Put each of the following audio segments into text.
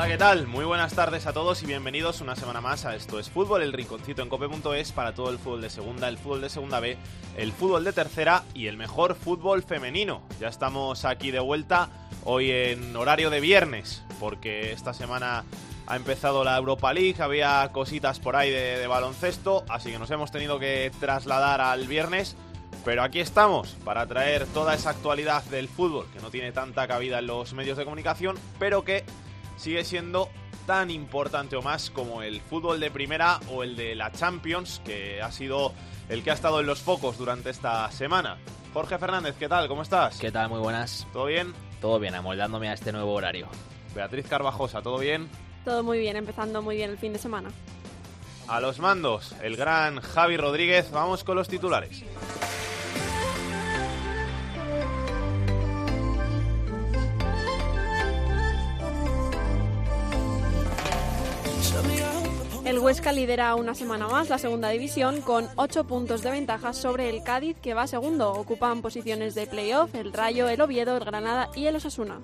Hola, ¿qué tal? Muy buenas tardes a todos y bienvenidos una semana más a Esto es Fútbol, el rinconcito en cope.es para todo el fútbol de segunda, el fútbol de segunda B, el fútbol de tercera y el mejor fútbol femenino. Ya estamos aquí de vuelta, hoy en horario de viernes, porque esta semana ha empezado la Europa League, había cositas por ahí de, de baloncesto, así que nos hemos tenido que trasladar al viernes. Pero aquí estamos para traer toda esa actualidad del fútbol que no tiene tanta cabida en los medios de comunicación, pero que sigue siendo tan importante o más como el fútbol de primera o el de la Champions, que ha sido el que ha estado en los focos durante esta semana. Jorge Fernández, ¿qué tal? ¿Cómo estás? ¿Qué tal? Muy buenas. ¿Todo bien? Todo bien, amoldándome a este nuevo horario. Beatriz Carvajosa, ¿todo bien? Todo muy bien, empezando muy bien el fin de semana. A los mandos, el gran Javi Rodríguez. Vamos con los titulares. El Huesca lidera una semana más la segunda división con 8 puntos de ventaja sobre el Cádiz que va segundo. Ocupan posiciones de playoff el Rayo, el Oviedo, el Granada y el Osasuna.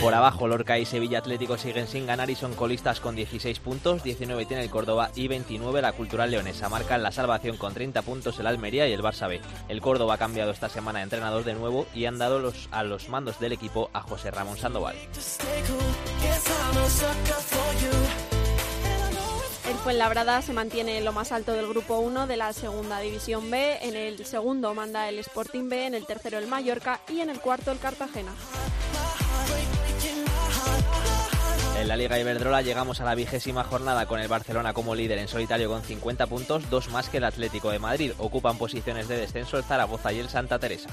Por abajo, Lorca y Sevilla Atlético siguen sin ganar y son colistas con 16 puntos, 19 tiene el Córdoba y 29 la Cultural Leonesa. Marcan la salvación con 30 puntos el Almería y el Barça B. El Córdoba ha cambiado esta semana de entrenador de nuevo y han dado los, a los mandos del equipo a José Ramón Sandoval. El Fuenlabrada se mantiene en lo más alto del grupo 1 de la segunda división B, en el segundo manda el Sporting B, en el tercero el Mallorca y en el cuarto el Cartagena. En la Liga Iberdrola llegamos a la vigésima jornada con el Barcelona como líder en solitario con 50 puntos, dos más que el Atlético de Madrid. Ocupan posiciones de descenso el Zaragoza y el Santa Teresa.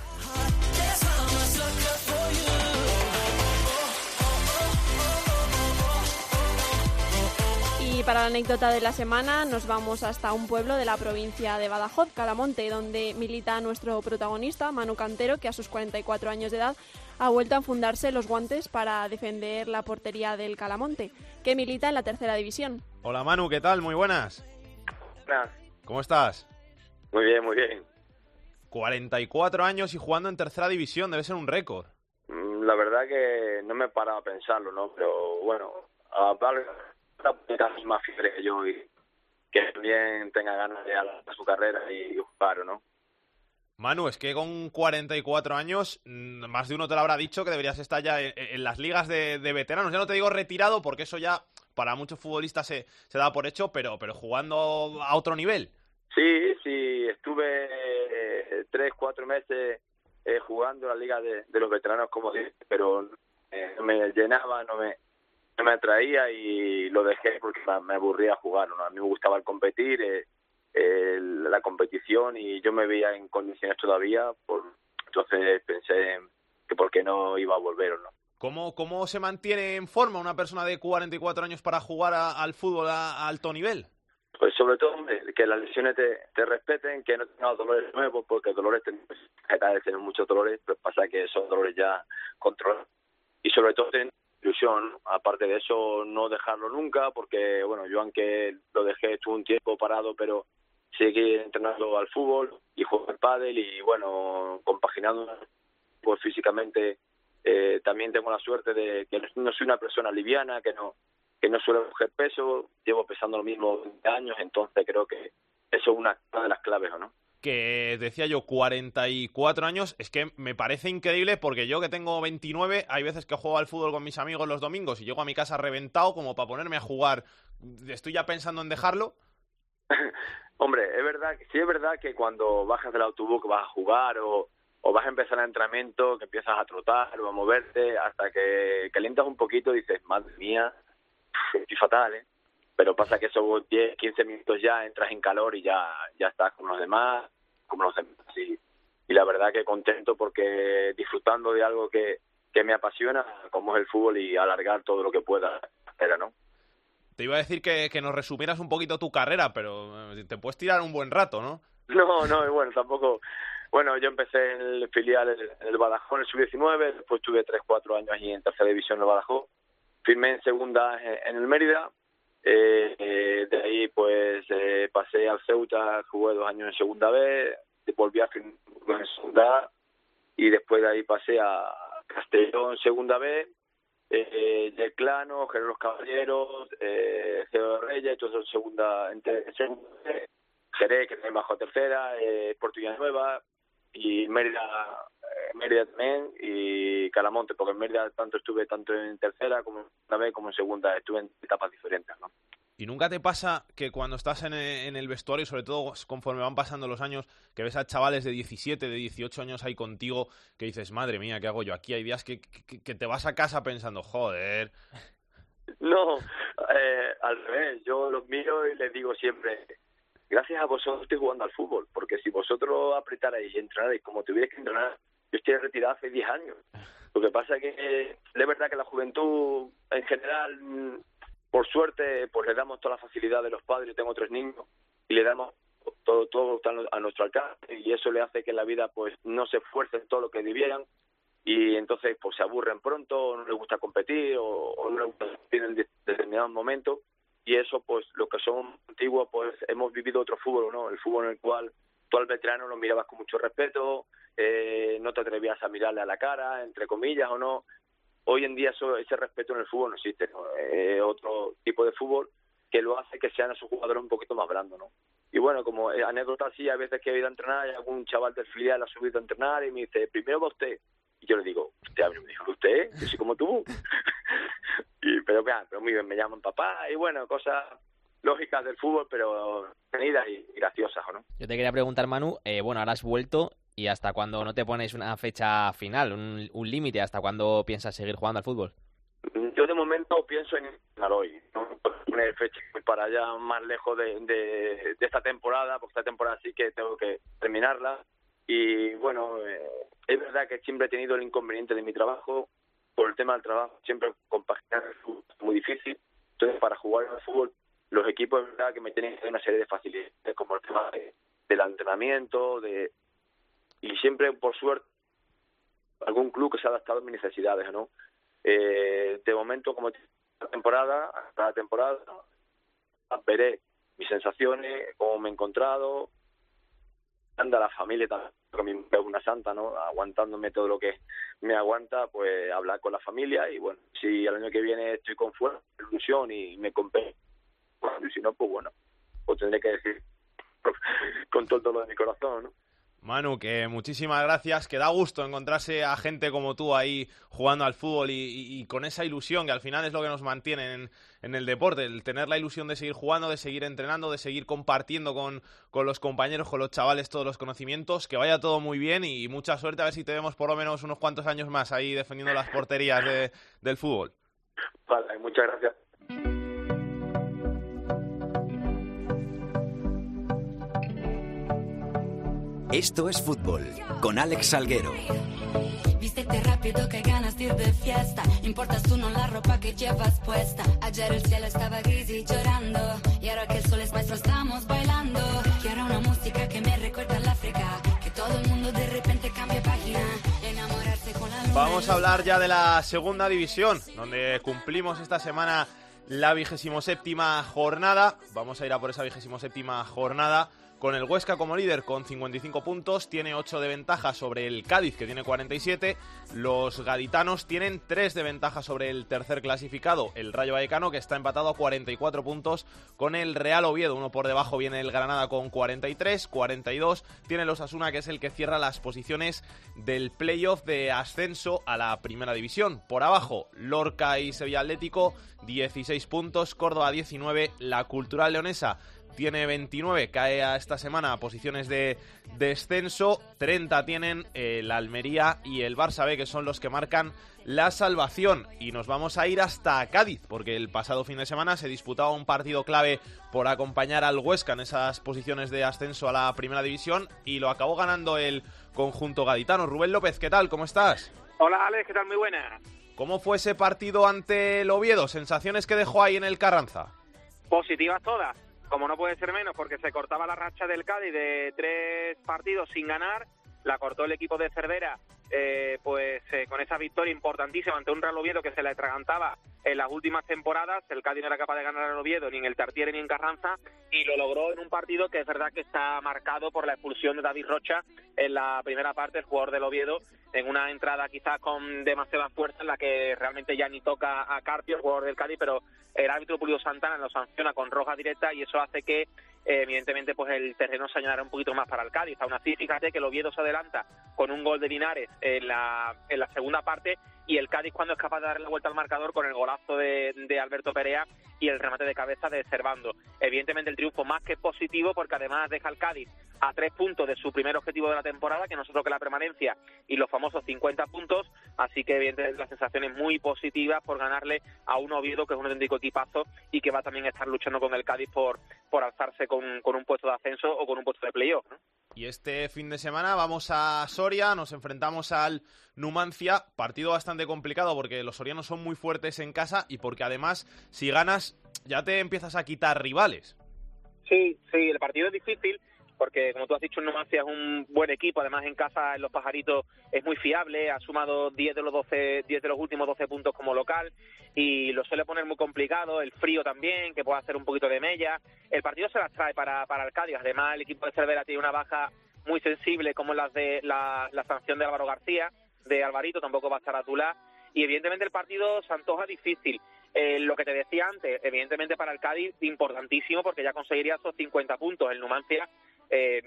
Y para la anécdota de la semana nos vamos hasta un pueblo de la provincia de Badajoz, Calamonte, donde milita nuestro protagonista, Manu Cantero, que a sus 44 años de edad ha vuelto a fundarse los guantes para defender la portería del Calamonte, que milita en la tercera división. Hola Manu, ¿qué tal? Muy buenas. Buenas. ¿Cómo estás? Muy bien, muy bien. 44 años y jugando en tercera división, debe ser un récord. Mm, La verdad que no me he parado a pensarlo, ¿no? Pero bueno, a Pablo está más fiebre que yo y que también tenga ganas de a su carrera y jugar, ¿no? Manu, es que con 44 años, mm, más de uno te lo habrá dicho que deberías estar ya en, en las ligas de, de veteranos. Ya no te digo retirado, porque eso ya para muchos futbolistas se, se da por hecho, pero, pero jugando a otro nivel. Sí, sí, estuve eh, tres, cuatro meses eh, jugando la liga de, de los veteranos, como dije, pero eh, me llenaba, no me, me atraía y lo dejé porque me- aburría jugar. ¿no? A mí me gustaba el competir, eh, la competición y yo me veía en condiciones todavía, por, entonces pensé que por qué no iba a volver o no. ¿Cómo, ¿Cómo se mantiene en forma una persona de 44 años para jugar a- al fútbol a, a alto nivel? Pues sobre todo que las lesiones te, te respeten, que no tengas dolores nuevos, porque dolores tenemos tener muchos dolores, pero pasa que son dolores ya controlados. Y sobre todo aparte de eso no dejarlo nunca, porque bueno, yo aunque lo dejé estuve un tiempo parado, pero seguí entrenando al fútbol y juego al pádel y bueno, compaginando pues físicamente eh, también tengo la suerte de que no soy una persona liviana, que no que no suelo coger peso, llevo pesando lo mismo 20 años, entonces creo que eso es una una de las claves, ¿o no? Que decía yo, 44 años, es que me parece increíble porque yo que tengo 29, hay veces que juego al fútbol con mis amigos los domingos y llego a mi casa reventado como para ponerme a jugar. Estoy ya pensando en dejarlo. Hombre, es verdad, sí es verdad que cuando bajas del autobús vas a jugar o, o vas a empezar el entrenamiento, que empiezas a trotar o a moverte, hasta que calientas un poquito y dices, madre mía, estoy fatal, ¿eh? Pero pasa que esos 10, 15 minutos ya entras en calor y ya, ya estás con los demás, como los demás. Y, y la verdad que contento porque disfrutando de algo que, que me apasiona, como es el fútbol y alargar todo lo que pueda, pero ¿no? Te iba a decir que, que nos resumieras un poquito tu carrera, pero eh, te puedes tirar un buen rato, ¿no? No, no, y bueno, tampoco. Bueno, yo empecé en el filial en el Badajoz, en el sub-19, después tuve 3, 4 años allí en tercera división en el Badajoz. Firmé en segunda en el Mérida. Eh, eh, de ahí, pues, eh, pasé al Ceuta, jugué dos años en segunda B, volví a firmar en segunda y después de ahí pasé a Castellón segunda B, eh, del Clano, Caballeros, eh, Geo Reyes, todo eso en segunda, en en segunda Jerez, que bajó a tercera, eh, Nueva y Mérida, eh, Mérida también y Calamonte, porque en Mérida tanto estuve tanto en tercera como en segunda vez como en segunda, estuve en etapas diferentes, ¿no? ¿Y nunca te pasa que cuando estás en e- en el vestuario, sobre todo conforme van pasando los años, que ves a chavales de 17, de 18 años ahí contigo, que dices, madre mía, ¿qué hago yo aquí? Hay días que, que- que te vas a casa pensando, joder, No, eh, al revés, yo los miro y les digo siempre, gracias a vosotros estoy jugando al fútbol, porque si vosotros apretarais y entrenarais como tuvierais que entrenar, yo estoy retirado hace 10 años. Lo que pasa es que es verdad que la juventud en general, por suerte, pues le damos toda la facilidad de los padres, yo tengo tres niños, y le damos todo, todo a nuestro alcance, y eso le hace que en la vida pues no se esfuercen todo lo que debieran, y entonces pues se aburren pronto, o no les gusta competir, o, no les gusta competir en de- determinados momentos, y eso pues los que somos antiguos pues hemos vivido otro fútbol, ¿no? El fútbol en el cual tú al veterano lo mirabas con mucho respeto, eh, no te atrevías a mirarle a la cara, entre comillas o no. Hoy en día eso, ese respeto en el fútbol no existe, ¿no? Eh, otro tipo de fútbol que lo hace que sean esos jugadores un poquito más blandos, ¿no? Y bueno, como anécdota así, a veces que he ido a entrenar y algún chaval del filial ha subido a entrenar y me dice, primero va usted. Y yo le digo, usted, a mí no me dijo usted, yo soy como tú. y, pero, mira, pero muy bien, me llaman papá y bueno, cosas lógicas del fútbol, pero tenidas y, graciosas, ¿o no? Yo te quería preguntar, Manu, eh, bueno, ahora has vuelto y hasta cuándo no te pones una fecha final, un, un límite, hasta cuándo piensas seguir jugando al fútbol. Yo de momento pienso en hoy, no poner fecha para allá más lejos de, de, de esta temporada, porque esta temporada sí que tengo que terminarla. Y bueno, eh, es verdad que siempre he tenido el inconveniente de mi trabajo, por el tema del trabajo, siempre compaginar el fútbol es muy difícil. Entonces, para jugar al fútbol, los equipos es verdad que me tienen que dar una serie de facilidades, como el tema de- del entrenamiento, de y siempre, por suerte, algún club que se ha adaptado a mis necesidades, ¿no? Eh, de momento, como la temporada, cada temporada, veré mis sensaciones, cómo me he encontrado, anda la familia también, es una santa, ¿no? Aguantándome todo lo que me aguanta, pues hablar con la familia y bueno, si el año que viene estoy con fuerza, ilusión y me compensa, y si no, pues bueno, pues tendré que decir con todo el dolor de mi corazón, ¿no? Manu, que muchísimas gracias, que da gusto encontrarse a gente como tú ahí jugando al fútbol y, y- con esa ilusión que al final es lo que nos mantiene en, en el deporte, el tener la ilusión de seguir jugando, de seguir entrenando, de seguir compartiendo con, con los compañeros, con los chavales todos los conocimientos, que vaya todo muy bien y, mucha suerte, a ver si te vemos por lo menos unos cuantos años más ahí defendiendo las porterías de- del fútbol. Vale, muchas gracias. Esto es fútbol con Alex Salguero. Vístete rápido que ganas de ir de fiesta. Importas tú no la ropa que llevas puesta. Ayer el cielo estaba gris y llorando. Y ahora que el sol es nuestro estamos bailando. Quiero una música que me recuerda al África. Que todo el mundo de repente cambie página. Enamorarse con la luna. Vamos a hablar ya de la segunda división, donde cumplimos esta semana la vigésimo séptima jornada. Vamos a ir a por esa vigésimo séptima jornada con el Huesca como líder con 55 puntos, tiene 8 de ventaja sobre el Cádiz que tiene 47, los gaditanos tienen 3 de ventaja sobre el tercer clasificado, el Rayo Vallecano que está empatado a 44 puntos con el Real Oviedo, uno por debajo viene el Granada con 43, 42 tiene los Asuna que es el que cierra las posiciones del playoff de ascenso a la primera división. Por abajo, Lorca y Sevilla Atlético 16 puntos, Córdoba 19, la Cultural Leonesa tiene 29, cae a esta semana a posiciones de descenso. 30 tienen el Almería y el Barça B, que son los que marcan la salvación. Y nos vamos a ir hasta Cádiz, porque el pasado fin de semana se disputaba un partido clave por acompañar al Huesca en esas posiciones de ascenso a la primera división y lo acabó ganando el conjunto gaditano. Rubén López, ¿qué tal? ¿Cómo estás? Hola Alex, ¿qué tal? Muy buena. ¿Cómo fue ese partido ante el Oviedo? ¿Sensaciones que dejó ahí en el Carranza? Positivas todas, como no puede ser menos, porque se cortaba la racha del Cádiz de tres partidos sin ganar, la cortó el equipo de Cervera eh, pues eh, con esa victoria importantísima ante un Real Oviedo que se le atragantaba en las últimas temporadas, el Cádiz no era capaz de ganar al Oviedo ni en el Tartiere ni en Carranza y lo logró en un partido que es verdad que está marcado por la expulsión de David Rocha en la primera parte, el jugador del Oviedo, en una entrada quizás con demasiada fuerza en la que realmente ya ni toca a Carpio, el jugador del Cádiz, pero el árbitro Julio Santana lo sanciona con roja directa y eso hace que eh, evidentemente pues el terreno se añadirá un poquito más para el Cádiz. Aún así, fíjate que el Oviedo se adelanta con un gol de Linares en la, en la segunda parte y el Cádiz cuando es capaz de darle la vuelta al marcador con el golazo de, de, Alberto Perea y el remate de cabeza de Servando. Evidentemente el triunfo más que positivo porque además deja al Cádiz a tres puntos de su primer objetivo de la temporada, que nosotros que la permanencia y los famosos 50 puntos, así que evidentemente la sensación es muy positiva por ganarle a un Oviedo que es un auténtico equipazo y que va también a estar luchando con el Cádiz por, por alzarse con, con un puesto de ascenso o con un puesto de playoff. ¿no? Y este fin de semana vamos a Soria, nos enfrentamos al Numancia, partido bastante complicado porque los sorianos son muy fuertes en casa y porque además si ganas ya te empiezas a quitar rivales. Sí, sí, el partido es difícil porque como tú has dicho, Numancia es un buen equipo, además en casa en los pajaritos es muy fiable, ha sumado 10 de los 12, 10 de los últimos 12 puntos como local y lo suele poner muy complicado, el frío también, que puede hacer un poquito de mella. El partido se las trae para, para Cádiz, además el equipo de Cervera tiene una baja muy sensible como las de la, la sanción de Álvaro García, de Alvarito, tampoco va a estar a Tula y evidentemente el partido se antoja difícil. Eh, lo que te decía antes, evidentemente para el Cádiz importantísimo porque ya conseguiría esos 50 puntos. El Numancia eh,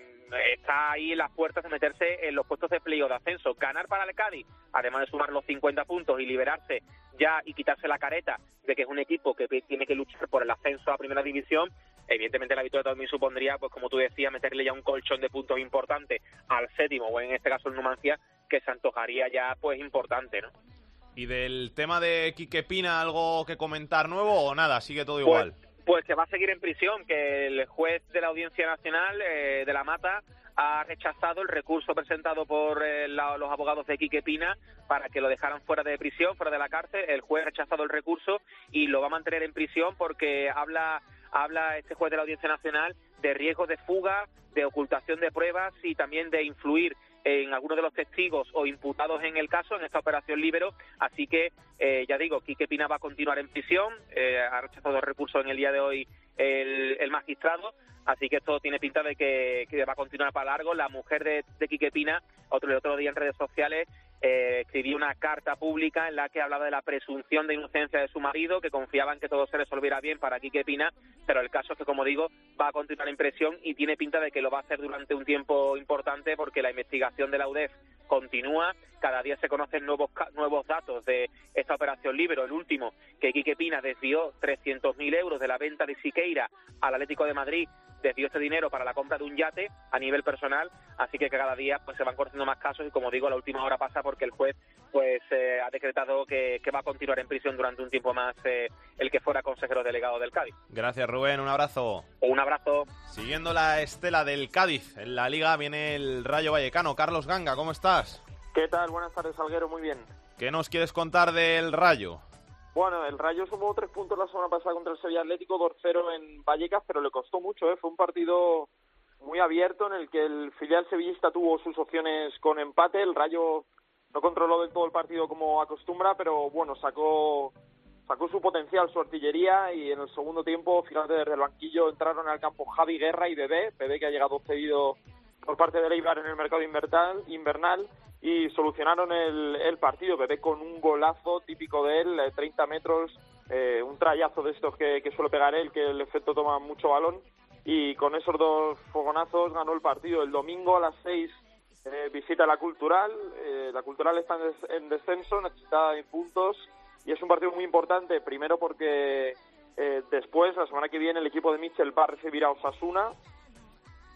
está ahí en las puertas de meterse en los puestos de playoff de ascenso. Ganar para el Cádiz, además de sumar los 50 puntos y liberarse ya y quitarse la careta de que es un equipo que tiene que luchar por el ascenso a Primera División, evidentemente la victoria también supondría, pues como tú decías, meterle ya un colchón de puntos importante al séptimo, o en este caso el Numancia, que se antojaría ya pues importante, ¿no? ¿Y del tema de Quique Pina algo que comentar nuevo o nada? Sigue todo igual. Pues, pues que va a seguir en prisión, que el juez de la Audiencia Nacional eh, de La Mata ha rechazado el recurso presentado por eh, la, los abogados de Quique Pina para que lo dejaran fuera de prisión, fuera de la cárcel. El juez ha rechazado el recurso y lo va a mantener en prisión porque habla habla este juez de la Audiencia Nacional de riesgo de fuga, de ocultación de pruebas y también de influir en algunos de los testigos o imputados en el caso, en esta operación Libero. Así que, eh, ya digo, Quique Pina va a continuar en prisión, eh, ha rechazado el recurso en el día de hoy el, el, magistrado, así que esto tiene pinta de que, va a continuar para largo. La mujer de, de Quique Pina, otro, otro día en redes sociales, eh, escribió una carta pública en la que hablaba de la presunción de inocencia de su marido, que confiaba en que todo se resolviera bien para Quique Pina, pero el caso es que, como digo, va a continuar en prisión y tiene pinta de que lo va a hacer durante un tiempo importante porque la investigación de la UDEF continúa, cada día se conocen nuevos nuevos datos de esta operación Libero, el último, que Quique Pina desvió 300.000 euros de la venta de Siqueira al Atlético de Madrid desvió este dinero para la compra de un yate a nivel personal, así que cada día pues se van conociendo más casos y como digo, la última hora pasa porque el juez pues eh, ha decretado que, que, va a continuar en prisión durante un tiempo más eh, el que fuera consejero delegado del Cádiz. Gracias Rubén, un abrazo. Un abrazo. Siguiendo la estela del Cádiz, en la liga viene el Rayo Vallecano. Carlos Ganga, ¿cómo estás? ¿Qué tal? Buenas tardes, Salguero, muy bien. ¿Qué nos quieres contar del Rayo? Bueno, el Rayo sumó tres puntos la semana pasada contra el Sevilla Atlético, 2-0 en Vallecas, pero le costó mucho, ¿eh? Fue un partido muy abierto en el que el filial sevillista tuvo sus opciones con empate. El Rayo no controló del todo el partido como acostumbra, pero bueno, sacó sacó su potencial, su artillería y en el segundo tiempo, fíjate, desde el banquillo entraron al campo Javi Guerra y Bebé, Bebé que ha llegado cedido por parte de Eibar en el mercado invernal, invernal y solucionaron el, el, partido. Bebé con un golazo típico de él, 30 metros, eh, un trayazo de estos que, que, suele pegar él, que el efecto toma mucho balón. Y con esos dos fogonazos ganó el partido. El domingo a las 6 eh, visita la Cultural. Eh, la Cultural está en, des en, descenso, necesita puntos. Y es un partido muy importante, primero porque después, la semana que viene, el equipo de Mitchell va a recibir a Osasuna.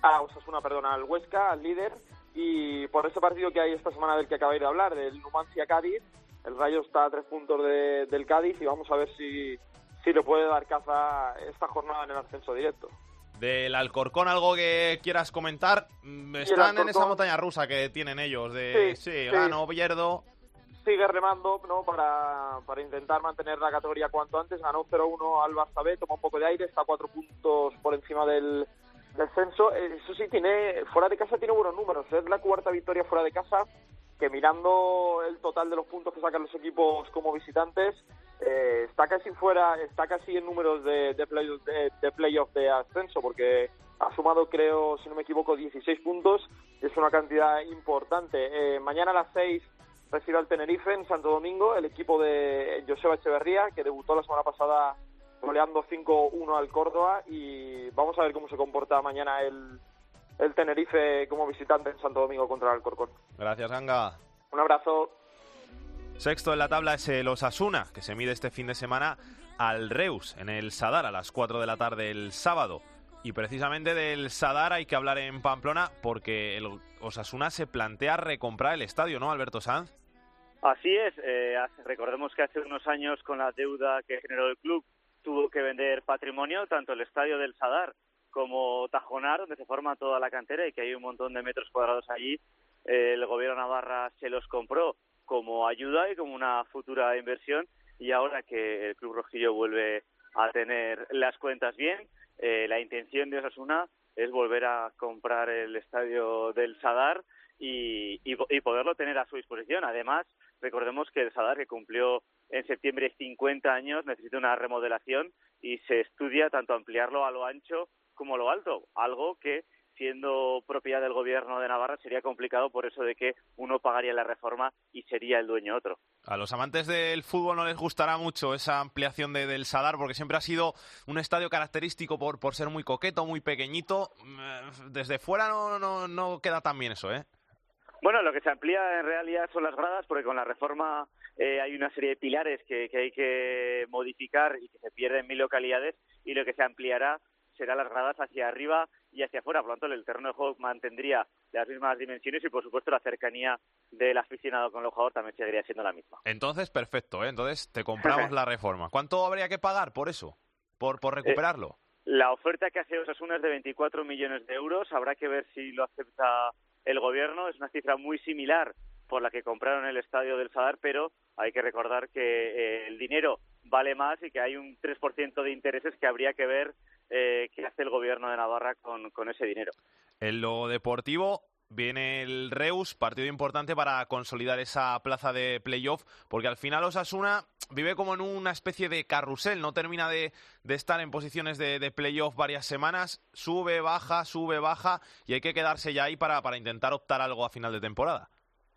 A Osasuna, perdona, al Huesca, al líder y por ese partido que hay esta semana del que acabáis de hablar, del Numancia Cádiz, el Rayo está a tres puntos de, del Cádiz y vamos a ver si, si le puede dar caza esta jornada en el ascenso directo. Del Alcorcón, algo que quieras comentar. Están en esa montaña rusa que tienen ellos, de sí, sí, sí. gano, sigue remando ¿no? para, para intentar mantener la categoría cuanto antes. Ganó 0-1 al Barça B, toma un poco de aire, está cuatro puntos por encima del descenso. Eh, Eso sí, tiene fuera de casa tiene buenos números. Es la cuarta victoria fuera de casa que mirando el total de los puntos que sacan los equipos como visitantes, eh, está casi fuera, está casi en números de, de, play, de, de playoff de ascenso, porque ha sumado, creo, si no me equivoco, 16 puntos, es una cantidad importante. Eh, mañana a las 6 recibe al Tenerife en Santo Domingo, el equipo de Joseba Echeverría, que debutó la semana pasada goleando 5-1 al Córdoba, y vamos a ver cómo se comporta mañana el, el Tenerife como visitante en Santo Domingo contra el Alcorcón. Gracias, Ganga. Un abrazo. Sexto en la tabla es el Osasuna, que se mide este fin de semana al Reus, en el Sadar, a las 4 de la tarde el sábado. Y precisamente del Sadar hay que hablar en Pamplona porque el Osasuna se plantea recomprar el estadio, ¿no, Alberto Sanz? Así es. Eh, recordemos que hace unos años, con la deuda que generó el club, tuvo que vender patrimonio, tanto el estadio del Sadar como Tajonar, donde se forma toda la cantera y que hay un montón de metros cuadrados allí. El gobierno Navarra se los compró como ayuda y como una futura inversión y ahora que el Club Rojillo vuelve a tener las cuentas bien, eh, la intención de Osasuna es volver a comprar el estadio del Sadar y, y, y, poderlo tener a su disposición. Además, recordemos que el Sadar, que cumplió en septiembre 50 años, necesita una remodelación y se estudia tanto ampliarlo a lo ancho como lo alto, algo que siendo propiedad del gobierno de Navarra sería complicado por eso de que uno pagaría la reforma y sería el dueño otro. A los amantes del fútbol no les gustará mucho esa ampliación de, del Sadar porque siempre ha sido un estadio característico por, por ser muy coqueto, muy pequeñito. Desde fuera no, no, no queda tan bien eso, ¿eh? Bueno, lo que se amplía en realidad son las gradas porque con la reforma eh, hay una serie de pilares que, que hay que modificar y que se pierden en mil localidades y lo que se ampliará será las gradas hacia arriba y hacia afuera. Por lo tanto, el terreno de juego mantendría las mismas dimensiones y, por supuesto, la cercanía del aficionado con el jugador también seguiría siendo la misma. Entonces, perfecto. ¿eh? Entonces, te compramos la reforma. ¿Cuánto habría que pagar por eso? ¿Por, por recuperarlo? Eh, la oferta que hace Osasuna es de 24 millones de euros. Habrá que ver si lo acepta el gobierno. Es una cifra muy similar por la que compraron el estadio del Sadar, pero hay que recordar que eh, el dinero vale más y que hay un 3% de intereses que habría que ver eh, qué hace el gobierno de Navarra con, ese dinero. En lo deportivo, viene el Reus, partido importante para consolidar esa plaza de playoff, porque al final Osasuna vive como en una especie de carrusel, no termina de, estar en posiciones de, playoff varias semanas, sube, baja, sube, baja, y hay que quedarse ya ahí para intentar optar algo a final de temporada.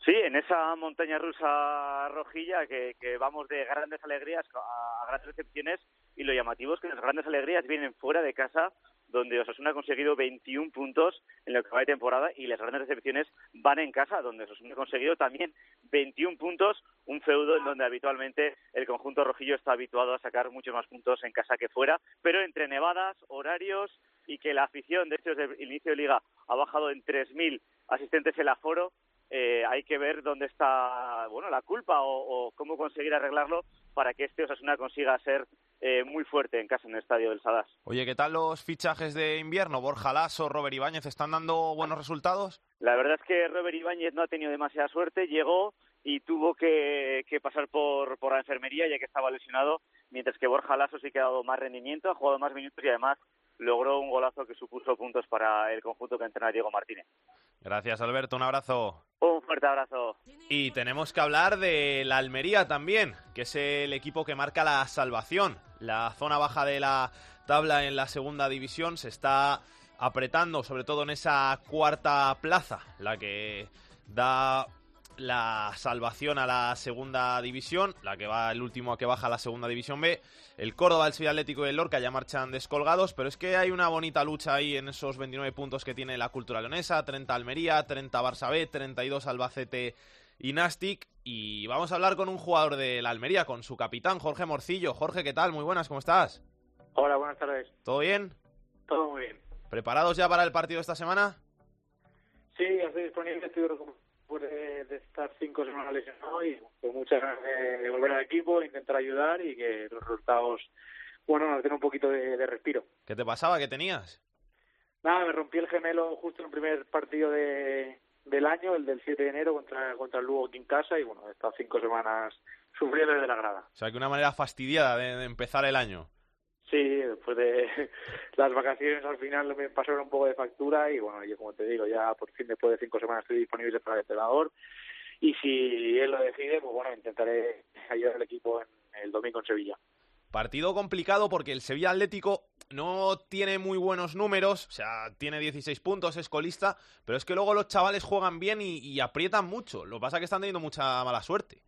Sí, en esa montaña rusa rojilla que, que vamos de grandes alegrías a, grandes decepciones y lo llamativo es que las grandes alegrías vienen fuera de casa donde Osasuna ha conseguido 21 puntos en lo que va de temporada y las grandes decepciones van en casa donde Osasuna ha conseguido también 21 puntos, un feudo en donde habitualmente el conjunto rojillo está habituado a sacar muchos más puntos en casa que fuera, pero entre nevadas, horarios y que la afición de hecho desde el inicio de liga ha bajado en 3.000 asistentes el aforo, eh, hay que ver dónde está bueno la culpa o, o, cómo conseguir arreglarlo para que este Osasuna consiga ser eh, muy fuerte en casa en el estadio del Sadas. Oye, ¿qué tal los fichajes de invierno? Borja Lasso, Robert Ibáñez, ¿están dando buenos resultados? La verdad es que Robert Ibáñez no ha tenido demasiada suerte, llegó y tuvo que, que pasar por, por la enfermería ya que estaba lesionado, mientras que Borja Lasso sí que ha dado más rendimiento, ha jugado más minutos y además logró un golazo que supuso puntos para el conjunto que entrena Diego Martínez. Gracias, Alberto. Un abrazo. Un fuerte abrazo. Y tenemos que hablar de la Almería también, que es el equipo que marca la salvación. La zona baja de la tabla en la segunda división se está apretando, sobre todo en esa cuarta plaza, la que da la salvación a la segunda división, la que va el último que baja a la segunda división B. El Córdoba, el Sevilla Atlético y el Lorca ya marchan descolgados, pero es que hay una bonita lucha ahí en esos 29 puntos que tiene la Cultura Leonesa, 30 Almería, 30 Barça B, 32 Albacete y Nastic. Y vamos a hablar con un jugador de la Almería, con su capitán, Jorge Morcillo. Jorge, ¿qué tal? Muy buenas, ¿cómo estás? Hola, buenas tardes. ¿Todo bien? Todo muy bien. ¿Preparados ya para el partido esta semana? Sí, estoy disponible, estoy después de, de, estar cinco semanas lesionado y con muchas ganas de, volver al equipo, intentar ayudar y que los resultados, bueno, nos den un poquito de, de, respiro. ¿Qué te pasaba? ¿Qué tenías? Nada, me rompí el gemelo justo en el primer partido de, del año, el del 7 de enero contra, contra el Lugo aquí en casa y bueno, he estado cinco semanas sufriendo desde la grada. O sea, que una manera fastidiada de, de empezar el año. Sí, después de las vacaciones al final me pasaron un poco de factura y bueno, yo como te digo, ya por fin después de cinco semanas estoy disponible para el entrenador y si él lo decide, pues bueno, intentaré ayudar al equipo en el domingo en Sevilla. Partido complicado porque el Sevilla Atlético no tiene muy buenos números, o sea, tiene 16 puntos, es colista, pero es que luego los chavales juegan bien y, y aprietan mucho. Lo que pasa es que están teniendo mucha mala suerte.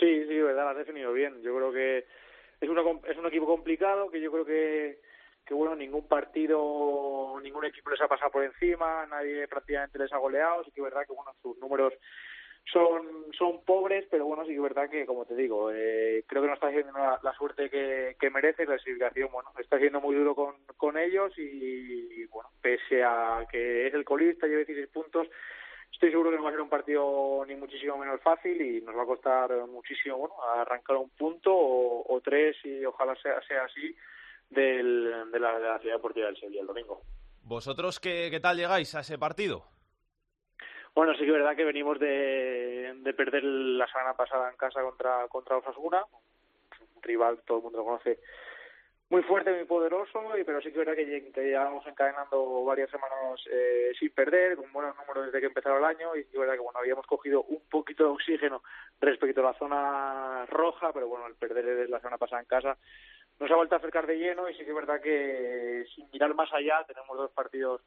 Sí, sí, verdad, lo has definido bien. Yo creo que es, una, es un equipo complicado que yo creo que, que, bueno, ningún partido, ningún equipo les ha pasado por encima, nadie prácticamente les ha goleado, sí que es verdad que, bueno, sus números son son pobres, pero bueno, sí que es verdad que, como te digo, eh, creo que no está haciendo la, suerte que, que merece. La clasificación, bueno, está siendo muy duro con, con ellos y, bueno, pese a que es el colista, lleva 16 puntos, estoy seguro que no va a ser un partido ni muchísimo menos fácil y nos va a costar muchísimo, bueno, arrancar un punto o, o tres y ojalá sea, sea así del, de, la, de la ciudad deportiva del Sevilla el domingo. ¿Vosotros qué, qué tal llegáis a ese partido? Bueno, sí que es verdad que venimos de, de perder la semana pasada en casa contra, contra Osasuna, un rival, todo el mundo lo conoce, muy fuerte, muy poderoso, y pero sí que es verdad que, llevamos encadenando varias semanas eh, sin perder, con buenos números desde que empezó el año, y sí que verdad que bueno, habíamos cogido un poquito de oxígeno respecto a la zona roja, pero bueno, al perder la semana pasada en casa nos ha vuelto a acercar de lleno, y sí que es verdad que sin mirar más allá tenemos dos partidos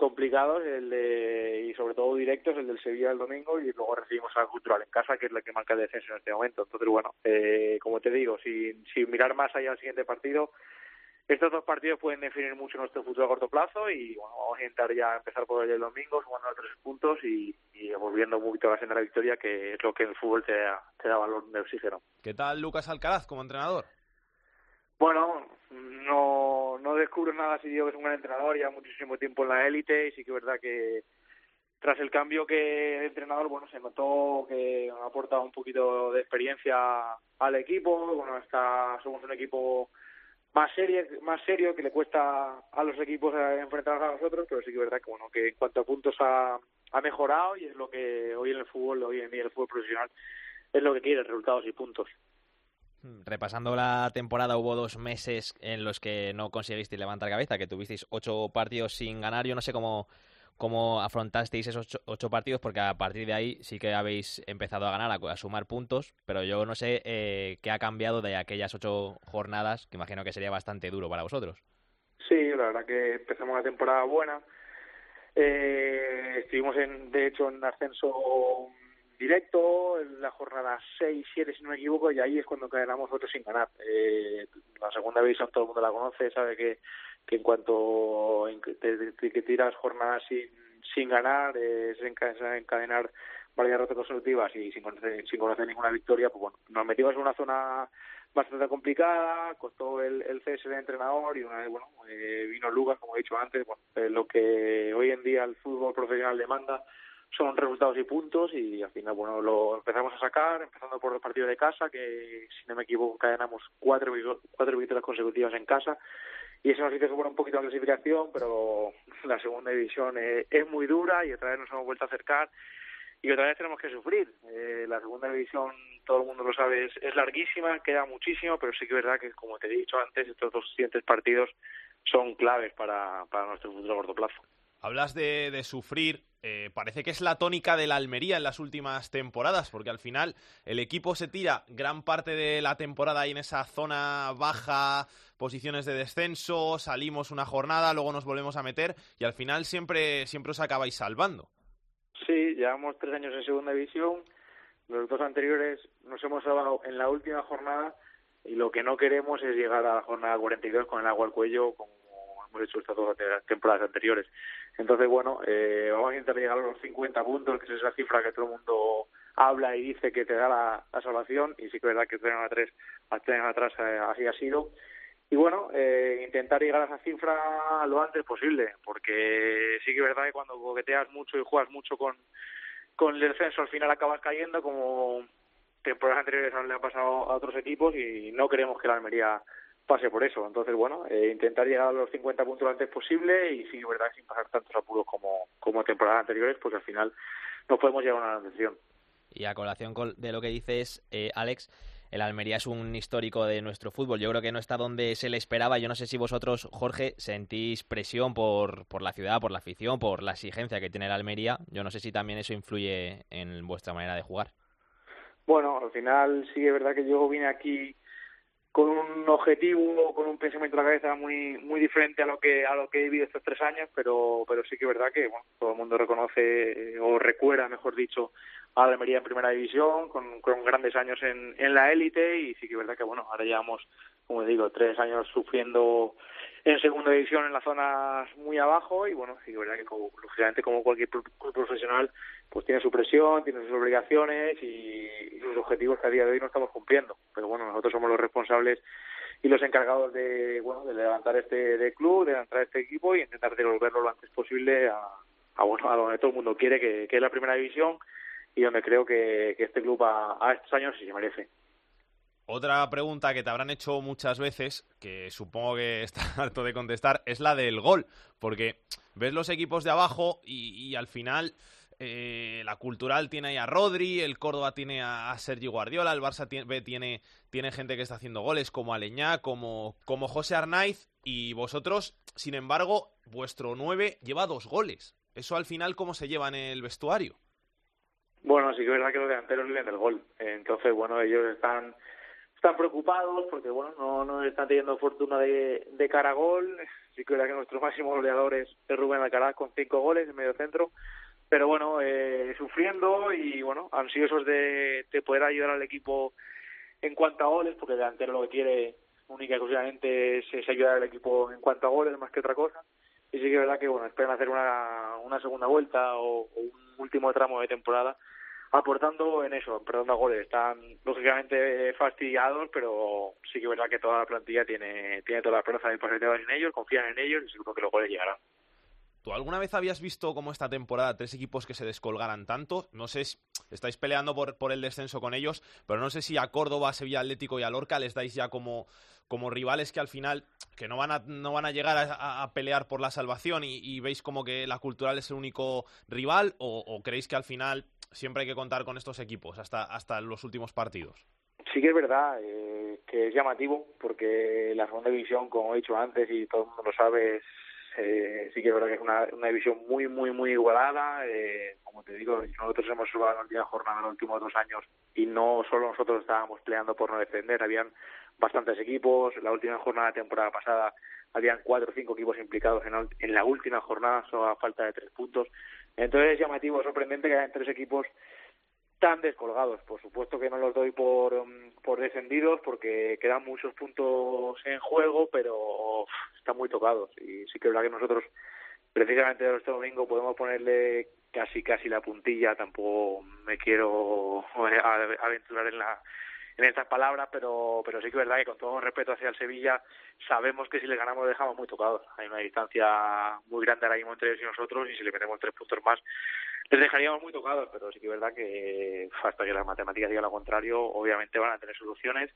complicados el de, y sobre todo directos, el del Sevilla el domingo y luego recibimos a Cultural en casa, que es la que marca el descenso en este momento. Entonces, bueno, eh, como te digo, sin, sin mirar más allá al siguiente partido, estos dos partidos pueden definir mucho nuestro futuro a corto plazo y bueno, vamos a intentar ya empezar por el domingo sumando los tres puntos y, volviendo un poquito a la la victoria, que es lo que en el fútbol te da, te da valor de oxígeno. ¿Qué tal Lucas Alcaraz como entrenador? Bueno, no, no descubro nada si digo que es un gran entrenador, ya muchísimo tiempo en la élite y sí que es verdad que tras el cambio que el entrenador, bueno, se notó que ha aportado un poquito de experiencia al equipo, bueno, está, somos un equipo más serio, más serio que le cuesta a los equipos enfrentarnos a nosotros, pero sí que es verdad que bueno, que en cuanto a puntos ha, mejorado y es lo que hoy en el fútbol, hoy en el fútbol profesional es lo que quiere, resultados y puntos. Repasando la temporada, hubo dos meses en los que no conseguisteis levantar cabeza, que tuvisteis ocho partidos sin ganar. Yo no sé cómo, cómo afrontasteis esos ocho, ocho partidos, porque a partir de ahí sí que habéis empezado a ganar, a, a sumar puntos, pero yo no sé eh, qué ha cambiado de aquellas ocho jornadas, que imagino que sería bastante duro para vosotros. Sí, la verdad que empezamos la temporada buena. Eh, estuvimos, en, de hecho, en ascenso directo en la jornada 6, 7, si no me equivoco, y ahí es cuando caeramos otros sin ganar. Eh, la segunda división todo el mundo la conoce, sabe que, que en cuanto te, tiras jornadas sin, sin ganar, eh, es encadenar varias derrotas consecutivas y sin conocer, sin conocer ninguna victoria, pues bueno, nos metimos en una zona bastante complicada, costó el, el CS de entrenador y una vez, bueno, eh, vino Lucas, como he dicho antes, bueno, eh, lo que hoy en día el fútbol profesional demanda son resultados y puntos y al final bueno lo empezamos a sacar empezando por los partidos de casa que si no me equivoco encadenamos cuatro cuatro victorias consecutivas en casa. Y eso nos hizo subir un poquito la clasificación pero la segunda división eh, es muy dura y otra vez nos hemos vuelto a acercar y otra vez tenemos que sufrir. Eh, la segunda división todo el mundo lo sabe es, es larguísima queda muchísimo pero sí que es verdad que como te he dicho antes estos dos siguientes partidos son claves para, para nuestro futuro a corto plazo Hablas de, de sufrir, eh, parece que es la tónica de la Almería en las últimas temporadas, porque al final el equipo se tira gran parte de la temporada ahí en esa zona baja, posiciones de descenso, salimos una jornada, luego nos volvemos a meter y al final siempre, siempre os acabáis salvando. Sí, llevamos tres años en segunda división, los dos anteriores nos hemos salvado en la última jornada y lo que no queremos es llegar a la jornada 42 con el agua al cuello, con hemos hecho estas dos temporadas anteriores. Entonces, bueno, eh, vamos a intentar llegar a los 50 puntos, que es esa cifra que todo el mundo habla y dice que te da la, salvación, y sí que es verdad que tres a tres, tres atrás eh, así ha sido. Y bueno, eh, intentar llegar a esa cifra lo antes posible, porque sí que es verdad que cuando coqueteas mucho y juegas mucho con, con el descenso, al final acabas cayendo como temporadas anteriores le ha pasado a otros equipos y no queremos que la Almería pase por eso. Entonces, bueno, eh, intentar llegar a los 50 puntos lo antes posible y sí, verdad, sin pasar tantos apuros como, como temporadas anteriores, porque al final no podemos llegar a una decisión. Y a colación de lo que dices, eh, Alex, el Almería es un histórico de nuestro fútbol. Yo creo que no está donde se le esperaba. Yo no sé si vosotros, Jorge, sentís presión por, por la ciudad, por la afición, por la exigencia que tiene el Almería. Yo no sé si también eso influye en vuestra manera de jugar. Bueno, al final sí es verdad que yo vine aquí con un objetivo, con un pensamiento en la cabeza muy muy diferente a lo que a lo que he vivido estos tres años, pero pero sí que es verdad que bueno, todo el mundo reconoce eh, o recuerda, mejor dicho, a Almería en primera división, con, con grandes años en, en la élite y sí que es verdad que bueno, ahora llevamos, como digo, tres años sufriendo en segunda división en las zonas muy abajo y bueno, sí verdad que como, lógicamente como cualquier club profesional pues tiene su presión, tiene sus obligaciones y, sus objetivos que a día de hoy no estamos cumpliendo. Pero bueno, nosotros somos los responsables y los encargados de bueno de levantar este de club, de levantar este equipo y intentar devolverlo lo antes posible a, a bueno a donde todo el mundo quiere, que, que es la primera división y donde creo que, que este club a, a estos años sí se merece. Otra pregunta que te habrán hecho muchas veces, que supongo que está harto de contestar, es la del gol. Porque ves los equipos de abajo y, al final eh, la Cultural tiene ahí a Rodri, el Córdoba tiene a, Sergi Guardiola, el Barça tiene, tiene, tiene, gente que está haciendo goles como Aleñá, como, como José Arnaiz. Y vosotros, sin embargo, vuestro 9 lleva dos goles. ¿Eso al final cómo se lleva en el vestuario? Bueno, sí que es verdad que los delanteros viven del gol. Entonces, bueno, ellos están están preocupados porque bueno no, no están teniendo fortuna de, de cara a gol. Sí que verdad que nuestro máximo goleador es, Rubén Alcaraz con cinco goles en medio centro pero bueno eh, sufriendo y bueno ansiosos de, de poder ayudar al equipo en cuanto a goles porque el delantero lo que quiere única y exclusivamente es, ayudar al equipo en cuanto a goles más que otra cosa. Y sí que es verdad que bueno esperan hacer una, una segunda vuelta o un último tramo de temporada aportando en eso, perdón, a goles. Están lógicamente fastidiados, pero sí que es verdad que toda la plantilla tiene, tiene toda la esperanza de poder en ellos, confían en ellos y seguro que los goles llegarán. ¿Tú alguna vez habías visto como esta temporada tres equipos que se descolgaran tanto? No sé si estáis peleando por, por el descenso con ellos, pero no sé si a Córdoba, Sevilla Atlético y a Lorca les dais ya como, como rivales que al final que no van a, no van a llegar a, pelear por la salvación y, veis como que la Cultural es el único rival o creéis que al final siempre hay que contar con estos equipos hasta, hasta los últimos partidos. Sí que es verdad eh, que es llamativo porque la segunda división, como he dicho antes y todo el mundo lo sabe, eh, sí que es verdad que es una, una división muy, muy, muy igualada. Eh, como te digo, nosotros hemos jugado la última jornada en los últimos dos años y no solo nosotros estábamos peleando por no defender, habían bastantes equipos. La última jornada de temporada pasada habían cuatro o cinco equipos implicados en, en la última jornada, solo a falta de tres puntos. Entonces es llamativo, sorprendente que hayan tres equipos tan descolgados. Por supuesto que no los doy por, mm, por descendidos porque quedan muchos puntos en juego, pero están muy tocados. Y sí que es verdad que nosotros, precisamente este domingo, podemos ponerle casi casi la puntilla. Tampoco me quiero aventurar en la en estas palabras, pero, pero sí que es verdad que con todo respeto hacia el Sevilla, sabemos que si le ganamos le dejamos muy tocados. Hay una distancia muy grande ahora mismo entre ellos y nosotros, y si le metemos tres puntos más, les dejaríamos muy tocados, pero sí que es verdad que hasta que las matemáticas digan lo contrario, obviamente van a tener soluciones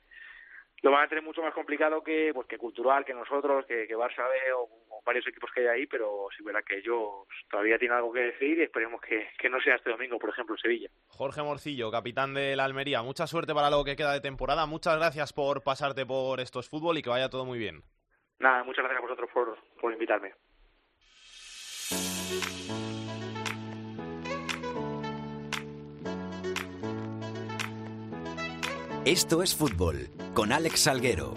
lo van a tener mucho más complicado que pues que Cultural, que nosotros, que, que Barça B o, varios equipos que hay ahí, pero sí verá que ellos todavía tienen algo que decir y esperemos que, que no sea este domingo, por ejemplo, Sevilla. Jorge Morcillo, capitán de la Almería, mucha suerte para lo que queda de temporada, muchas gracias por pasarte por estos fútbol y que vaya todo muy bien. Nada, muchas gracias a vosotros por, por invitarme. Esto es fútbol con Alex Salguero.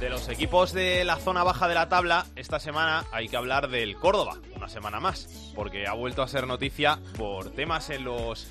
De los equipos de la zona baja de la tabla, esta semana hay que hablar del Córdoba, una semana más, porque ha vuelto a ser noticia por temas en los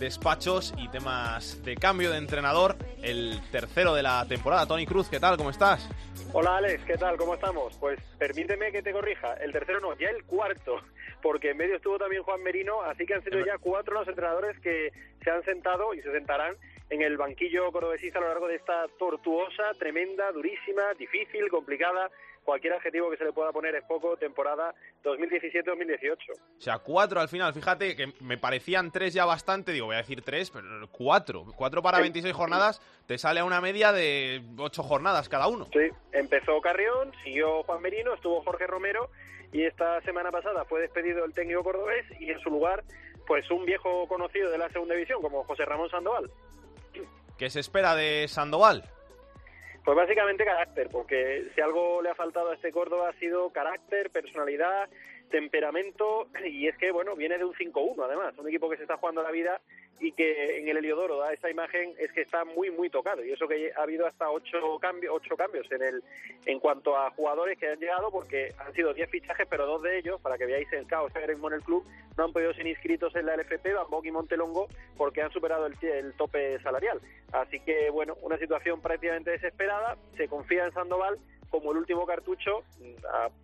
despachos y temas de cambio de entrenador. El tercero de la temporada, Tony Cruz, ¿qué tal? ¿Cómo estás? Hola Alex, ¿qué tal? ¿Cómo estamos? Pues permíteme que te corrija, el tercero no, ya el cuarto, porque en medio estuvo también Juan Merino, así que han sido ya cuatro los entrenadores que se han sentado y se sentarán en el banquillo cordobesista a lo largo de esta tortuosa, tremenda, durísima, difícil, complicada. Cualquier adjetivo que se le pueda poner es poco, temporada 2017-2018. O sea, cuatro al final, fíjate que me parecían tres ya bastante, digo, voy a decir tres, pero cuatro. Cuatro para 26 jornadas, te sale a una media de ocho jornadas cada uno. Sí, empezó Carrión, siguió Juan Merino, estuvo Jorge Romero y esta semana pasada fue despedido el técnico cordobés y en su lugar, pues un viejo conocido de la segunda división como José Ramón Sandoval. ¿Qué se espera de Sandoval? Pues básicamente carácter, porque si algo le ha faltado a este Córdoba ha sido carácter, personalidad, temperamento, y es que, bueno, viene de un 5-1 además, un equipo que se está jugando la vida y que en el Heliodoro da esta imagen es que está muy muy tocado y eso que ha habido hasta ocho cambios ocho cambios en el en cuanto a jugadores que han llegado porque han sido 10 fichajes pero dos de ellos para que veáis el caos que en el club no han podido ser inscritos en la LFP Bambok y Montelongo porque han superado el, el tope salarial. Así que bueno una situación prácticamente desesperada se confía en Sandoval como el último cartucho,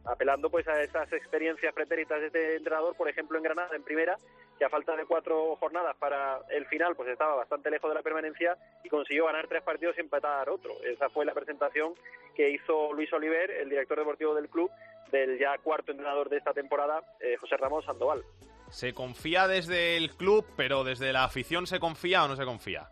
apelando pues a esas experiencias pretéritas de este entrenador, por ejemplo en Granada en primera, que a falta de cuatro jornadas para el final pues estaba bastante lejos de la permanencia y consiguió ganar tres partidos y empatar otro. Esa fue la presentación que hizo Luis Oliver, el director deportivo del club, del ya cuarto entrenador de esta temporada, eh, José Ramón Sandoval. Se confía desde el club, pero desde la afición se confía o no se confía.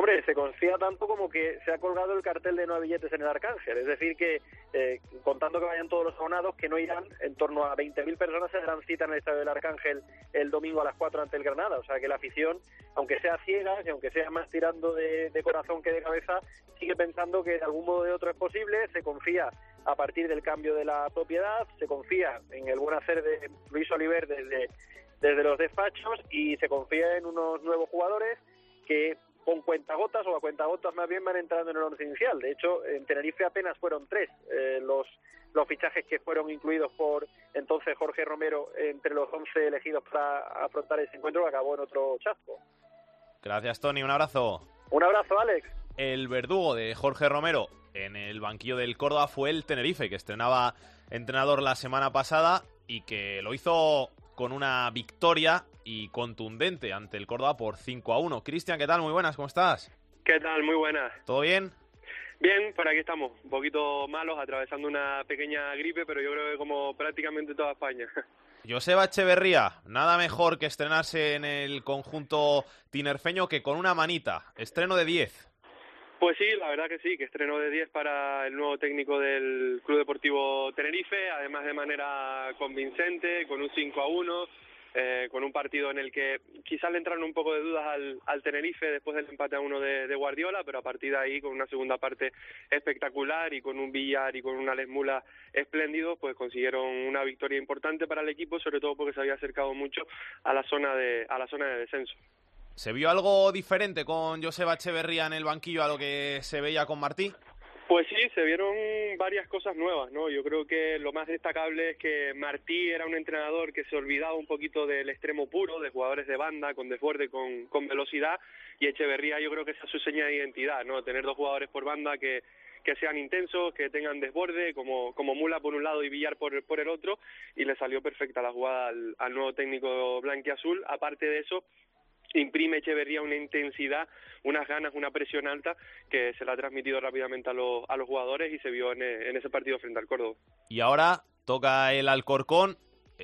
Hombre, se confía tanto como que se ha colgado el cartel de no billetes en el Arcángel. Es decir, que eh, contando que vayan todos los abonados, que no irán, en torno a 20.000 personas se darán cita en el Estadio del Arcángel el domingo a las 4 ante el Granada. O sea que la afición, aunque sea ciega y aunque sea más tirando de, corazón que de cabeza, sigue pensando que de algún modo o de otro es posible, se confía a partir del cambio de la propiedad, se confía en el buen hacer de Luis Oliver desde, desde los despachos y se confía en unos nuevos jugadores que con cuentagotas o a cuentagotas más bien van entrando en el once inicial. De hecho, en Tenerife apenas fueron tres eh, los los fichajes que fueron incluidos por entonces Jorge Romero entre los once elegidos para afrontar ese encuentro que acabó en otro chasco. Gracias, Tony. Un abrazo. Un abrazo, Alex. El verdugo de Jorge Romero en el banquillo del Córdoba fue el Tenerife, que estrenaba entrenador la semana pasada y que lo hizo con una victoria y contundente ante el Córdoba por 5 a 1. Cristian, ¿qué tal? Muy buenas, ¿cómo estás? ¿Qué tal? Muy buenas. ¿Todo bien? Bien, por aquí estamos, un poquito malos, atravesando una pequeña gripe, pero yo creo que como prácticamente toda España. Joseba Echeverría, nada mejor que estrenarse en el conjunto tinerfeño que con una manita, estreno de 10. Pues sí, la verdad que sí, que estreno de 10 para el nuevo técnico del Club Deportivo Tenerife, además de manera convincente, con un 5 a 1, eh, con un partido en el que quizás le entraron un poco de dudas al, Tenerife después del empate a uno de, Guardiola, pero a partir de ahí, con una segunda parte espectacular y con un Villar y con una Lesmula espléndido, pues consiguieron una victoria importante para el equipo, sobre todo porque se había acercado mucho a la zona de, a la zona de descenso. ¿Se vio algo diferente con Joseba Echeverría en el banquillo a lo que se veía con Martí? Pues sí, se vieron varias cosas nuevas, ¿no? Yo creo que lo más destacable es que Martí era un entrenador que se olvidaba un poquito del extremo puro, de jugadores de banda, con desborde, con, con velocidad, y Echeverría yo creo que esa es su señal de identidad, ¿no? Tener dos jugadores por banda que, que sean intensos, que tengan desborde, como, como Mula por un lado y Villar por, por el otro, y le salió perfecta la jugada al, al nuevo técnico blanquiazul. Aparte de eso, imprime Echeverría una intensidad, unas ganas, una presión alta que se la ha transmitido rápidamente a los, a los jugadores y se vio en, en ese partido frente al Córdoba. Y ahora toca el Alcorcón,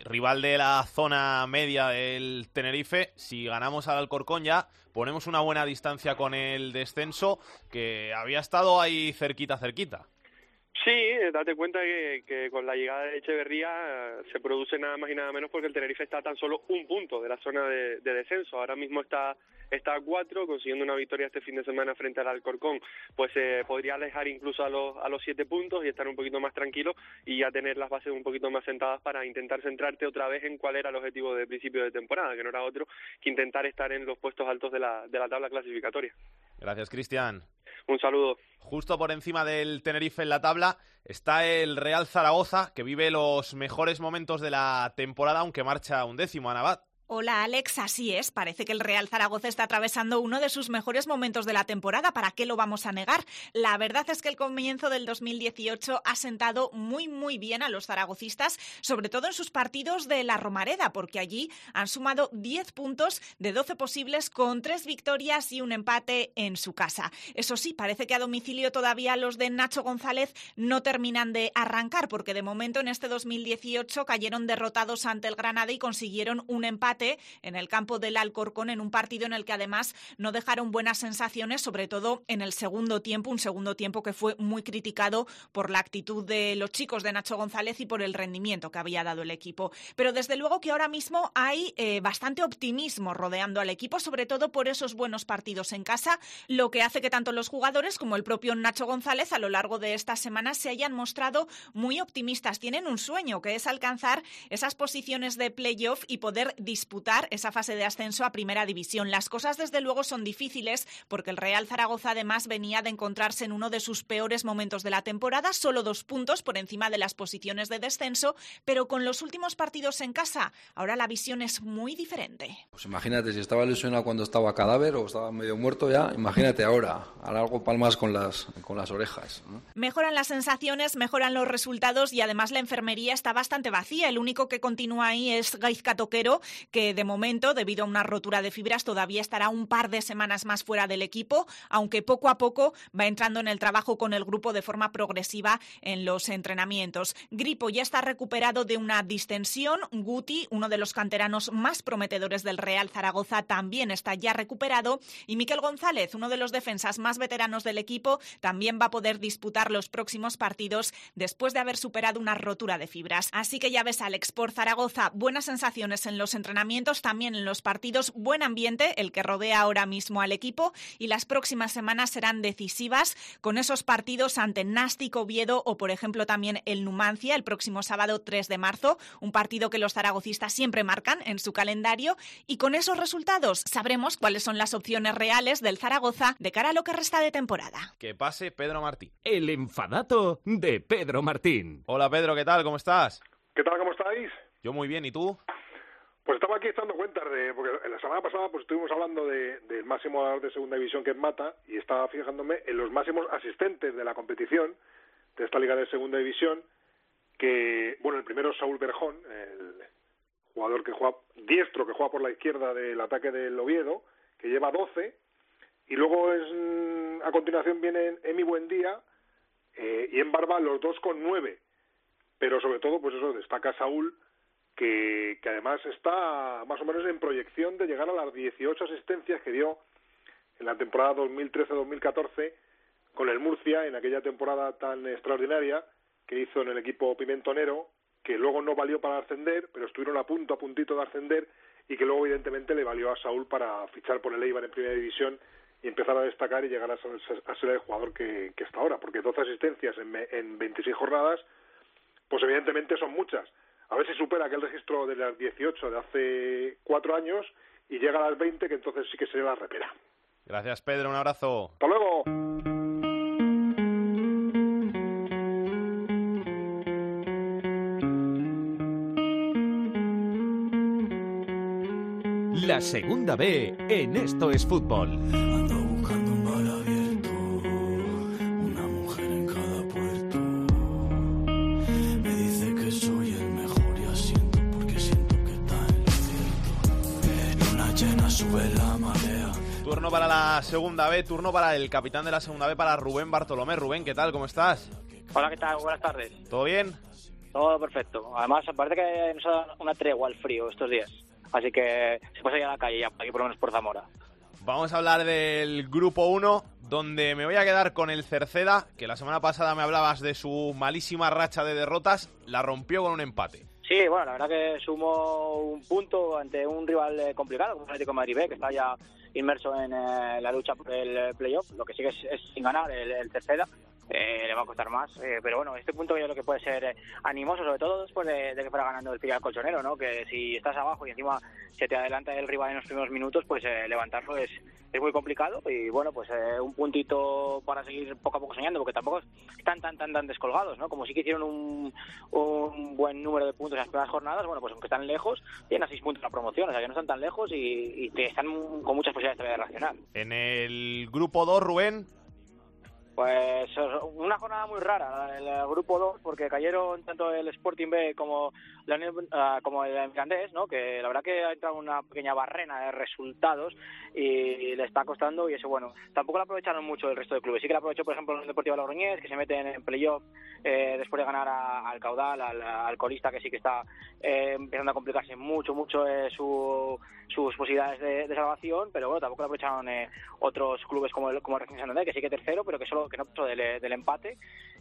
rival de la zona media del Tenerife. Si ganamos al Alcorcón ya ponemos una buena distancia con el descenso que había estado ahí cerquita, cerquita. Sí, eh, date cuenta que, con la llegada de Echeverría eh, se produce nada más y nada menos porque el Tenerife está tan solo un punto de la zona de, descenso. Ahora mismo está está a cuatro, consiguiendo una victoria este fin de semana frente al Alcorcón, pues se podría alejar incluso a los, a los siete puntos y estar un poquito más tranquilo y ya tener las bases un poquito más sentadas para intentar centrarte otra vez en cuál era el objetivo de principio de temporada, que no era otro que intentar estar en los puestos altos de la, de la tabla clasificatoria. Gracias, Cristian. Un saludo. Justo por encima del Tenerife en la tabla está el Real Zaragoza, que vive los mejores momentos de la temporada, aunque marcha un décimo a Navat. Hola Alex, así es. Parece que el Real Zaragoza está atravesando uno de sus mejores momentos de la temporada. ¿Para qué lo vamos a negar? La verdad es que el comienzo del 2018 ha sentado muy muy bien a los zaragocistas, sobre todo en sus partidos de la Romareda, porque allí han sumado 10 puntos de 12 posibles con tres victorias y un empate en su casa. Eso sí, parece que a domicilio todavía los de Nacho González no terminan de arrancar, porque de momento en este 2018 cayeron derrotados ante el Granada y consiguieron un empate en el campo del Alcorcón en un partido en el que además no dejaron buenas sensaciones, sobre todo en el segundo tiempo, un segundo tiempo que fue muy criticado por la actitud de los chicos de Nacho González y por el rendimiento que había dado el equipo. Pero desde luego que ahora mismo hay eh, bastante optimismo rodeando al equipo, sobre todo por esos buenos partidos en casa, lo que hace que tanto los jugadores como el propio Nacho González a lo largo de estas semanas se hayan mostrado muy optimistas. Tienen un sueño que es alcanzar esas posiciones de playoff y poder disputar disputar esa fase de ascenso a Primera División. Las cosas, desde luego, son difíciles porque el Real Zaragoza, además, venía de encontrarse en uno de sus peores momentos de la temporada, solo dos puntos por encima de las posiciones de descenso, pero con los últimos partidos en casa, ahora la visión es muy diferente. Pues imagínate, si estaba lesionado cuando estaba cadáver o estaba medio muerto ya, imagínate ahora, a largo palmas con las, con las orejas. Mejoran las sensaciones, mejoran los resultados y además la enfermería está bastante vacía. El único que continúa ahí es Gaizka Toquero, que de momento, debido a una rotura de fibras, todavía estará un par de semanas más fuera del equipo, aunque poco a poco va entrando en el trabajo con el grupo de forma progresiva en los entrenamientos. Gripo ya está recuperado de una distensión. Guti, uno de los canteranos más prometedores del Real Zaragoza, también está ya recuperado. Y Miquel González, uno de los defensas más veteranos del equipo, también va a poder disputar los próximos partidos después de haber superado una rotura de fibras. Así que ya ves, Alex, por Zaragoza, buenas sensaciones en los entrenamientos también en los partidos, buen ambiente, el que rodea ahora mismo al equipo, y las próximas semanas serán decisivas con esos partidos ante Nástico, Oviedo o, por ejemplo, también el Numancia el próximo sábado 3 de marzo, un partido que los zaragocistas siempre marcan en su calendario, y con esos resultados sabremos cuáles son las opciones reales del Zaragoza de cara a lo que resta de temporada. Que pase Pedro Martín. El enfadato de Pedro Martín. Hola Pedro, ¿qué tal? ¿Cómo estás? ¿Qué tal? ¿Cómo estáis? Yo muy bien, ¿y tú? Pues estaba aquí echando cuentas de, porque la semana pasada pues estuvimos hablando de, del máximo de segunda división que es Mata y estaba fijándome en los máximos asistentes de la competición de esta liga de segunda división que, bueno, el primero es Saúl Berjón, el jugador que juega, diestro que juega por la izquierda del ataque del Oviedo, que lleva 12 y luego es, a continuación vienen Emi Buendía eh, y en Barba los dos con 9 pero sobre todo pues eso destaca Saúl que, además está más o menos en proyección de llegar a las 18 asistencias que dio en la temporada 2013-2014 con el Murcia, en aquella temporada tan extraordinaria que hizo en el equipo pimentonero, que luego no valió para ascender, pero estuvieron a punto, a puntito de ascender, y que luego evidentemente le valió a Saúl para fichar por el Eibar en primera división y empezar a destacar y llegar a ser, a ser el jugador que, que, está ahora, porque 12 asistencias en, en 26 jornadas, pues evidentemente son muchas, a ver si supera aquel registro de las 18 de hace cuatro años y llega a las 20, que entonces sí que sería la repera. Gracias, Pedro. Un abrazo. Hasta luego. La segunda B en Esto es Fútbol. La segunda B, turno para el capitán de la segunda B, para Rubén Bartolomé. Rubén, ¿qué tal? ¿Cómo estás? Hola, ¿qué tal? Buenas tardes. ¿Todo bien? Todo perfecto. Además, parece que nos ha dado una tregua al frío estos días. Así que se puede salir a la calle ya, aquí por lo menos por Zamora. Vamos a hablar del grupo 1, donde me voy a quedar con el Cerceda, que la semana pasada me hablabas de su malísima racha de derrotas, la rompió con un empate. Sí, bueno, la verdad que sumó un punto ante un rival eh, complicado, como el Atlético de Madrid B, que está ya inmerso en eh, la lucha por el playoff. Lo que sigue es, es sin ganar el, el Cerceda. Eh, le va a costar más. Eh, pero bueno, este punto yo creo que puede ser eh, animoso, sobre todo después de, que fuera ganando el filial colchonero, ¿no? Que si estás abajo y encima se te adelanta el rival en los primeros minutos, pues eh, levantarlo es, es muy complicado. Y bueno, pues eh, un puntito para seguir poco a poco soñando, porque tampoco están tan, tan, tan descolgados, ¿no? Como sí que hicieron un, un buen número de puntos en las primeras jornadas, bueno, pues aunque están lejos, tienen a seis puntos la promoción, o sea que no están tan lejos y, y te están con muchas posibilidades de reaccionar. En el grupo 2, Rubén, Pues una jornada muy rara, el grupo 2, porque cayeron tanto el Sporting B como, la, ah, como el Mirandés, ¿no? que la verdad que ha entrado una pequeña barrena de resultados y le está costando y eso, bueno, tampoco lo aprovecharon mucho el resto de clubes. Sí que lo aprovechó, por ejemplo, el Deportivo Logroñés, que se mete en playoff eh, después de ganar al Caudal, al, al colista, que sí que está eh, empezando a complicarse mucho, mucho eh, su, sus posibilidades de, de salvación, pero bueno, tampoco lo aprovecharon eh, otros clubes como el, como el Racing Santander, que sí que tercero, pero que solo que no pasó del, del empate.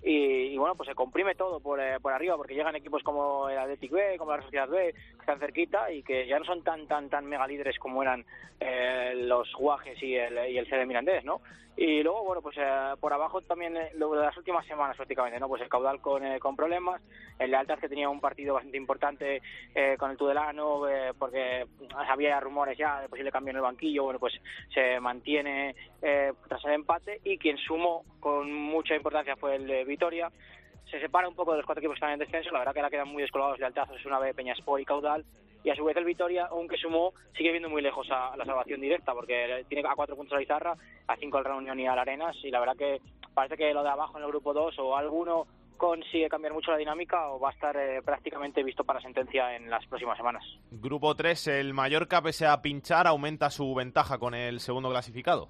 Y, bueno, pues se comprime todo por, eh, por arriba, porque llegan equipos como el Athletic B, como la Sociedad B, que están cerquita y que ya no son tan, tan, tan mega líderes como eran eh, los Guajes y el, y el CD Mirandés, ¿no? Y luego, bueno, pues eh, por abajo también eh, lo de las últimas semanas prácticamente, ¿no? Pues el caudal con, eh, con problemas, el Lealtad que tenía un partido bastante importante eh, con el Tudelano, eh, porque había rumores ya de posible cambio en el banquillo, bueno, pues se mantiene tras el empate y quien sumó con mucha importancia fue el Vitoria. Se separa un poco de los cuatro equipos que están en descenso, la verdad que ahora quedan muy descolgados es una B, Peñaspor y Caudal, y a su vez el Vitoria, aunque sumó, sigue viendo muy lejos a la salvación directa, porque tiene a cuatro puntos a la Izarra, a cinco al Reunión y al Arenas, y la verdad que parece que lo de abajo en el grupo 2 o alguno consigue cambiar mucho la dinámica o va a estar eh, prácticamente visto para sentencia en las próximas semanas. grupo 3, el Mallorca, pese a pinchar, aumenta su ventaja con el segundo clasificado.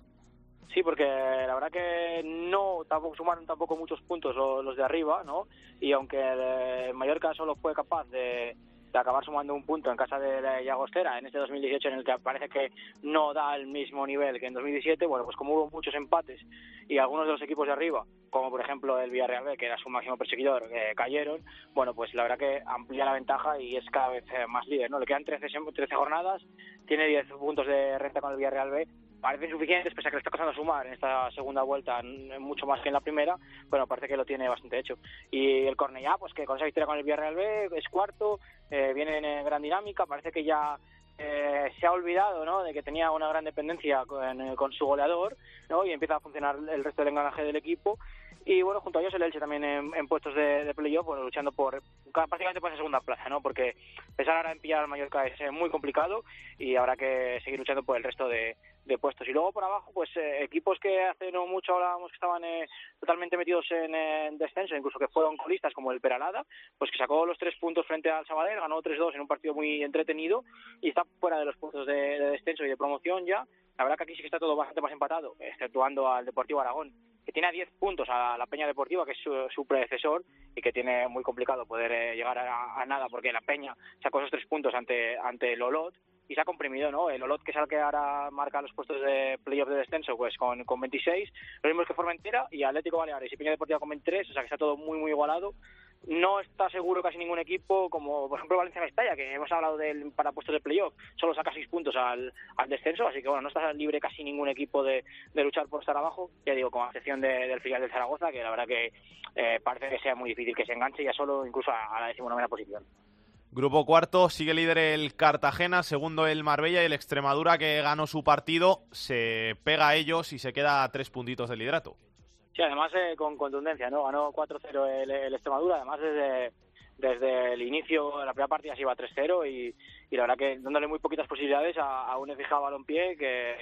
Sí, porque la verdad que no tampoco sumaron tampoco muchos puntos lo- los de arriba, ¿no? Y aunque el Mallorca solo fue capaz de, de acabar sumando un punto en casa de la Llagostera en este 2018 en el que parece que no da el mismo nivel que en 2017, bueno, pues como hubo muchos empates y algunos de los equipos de arriba, como por ejemplo el Villarreal B, que era su máximo perseguidor, eh, cayeron, bueno, pues la verdad que amplía la ventaja y es cada vez eh, más líder, ¿no? Le quedan 13, sem- 13 jornadas, tiene 10 puntos de renta con el Villarreal B, parecen suficientes, pese a que le está costando sumar en esta segunda vuelta mucho más que en la primera, bueno, parece que lo tiene bastante hecho. Y el Cornellá, pues que con esa victoria con el Villarreal B es cuarto, eh, viene en gran dinámica, parece que ya eh, se ha olvidado ¿no? de que tenía una gran dependencia con, eh, con su goleador ¿no? y empieza a funcionar el resto del engranaje del equipo. Y bueno, junto a ellos el Elche también en, puestos de, playoff, bueno, luchando por prácticamente por esa segunda plaza, ¿no? Porque empezar ahora en pillar al Mallorca es eh, muy complicado y habrá que seguir luchando por el resto de, de puestos. Y luego por abajo, pues eh, equipos que hace no mucho hablábamos que estaban eh, totalmente metidos en, en descenso, incluso que fueron colistas como el Peralada, pues que sacó los tres puntos frente al Sabadell, ganó 3-2 en un partido muy entretenido y está fuera de los puntos de, de descenso y de promoción ya. La verdad que aquí sí que está todo bastante más empatado, exceptuando al Deportivo Aragón, que tiene a 10 puntos a la Peña Deportiva, que es su, su predecesor, y que tiene muy complicado poder eh, llegar a, a nada, porque la Peña sacó esos tres puntos ante, ante el Olot, y se ha comprimido, ¿no? El Olot, que es el que ahora marca los puestos de playoff de descenso, pues con, con 26, lo mismo que Formentera, y Atlético Baleares y Peña Deportiva con 23, o sea que está todo muy, muy igualado. No está seguro casi ningún equipo, como por ejemplo Valencia Mestalla, que hemos hablado del para puestos de playoff, solo saca seis puntos al, al descenso, así que bueno, no está libre casi ningún equipo de, de luchar por estar abajo, ya digo, con excepción de- del filial del Zaragoza, que la verdad que eh, parece que sea muy difícil que se enganche ya solo incluso a, a la decimonovena posición. Grupo cuarto, sigue líder el Cartagena, segundo el Marbella y el Extremadura que ganó su partido, se pega a ellos y se queda a tres puntitos del liderato. Sí, además eh, con contundencia, ¿no? Ganó 4-0 el, el Extremadura, además desde, desde el inicio la primera partida se iba 3-0 y, y la verdad que dándole muy poquitas posibilidades a, a un FJ Balompié que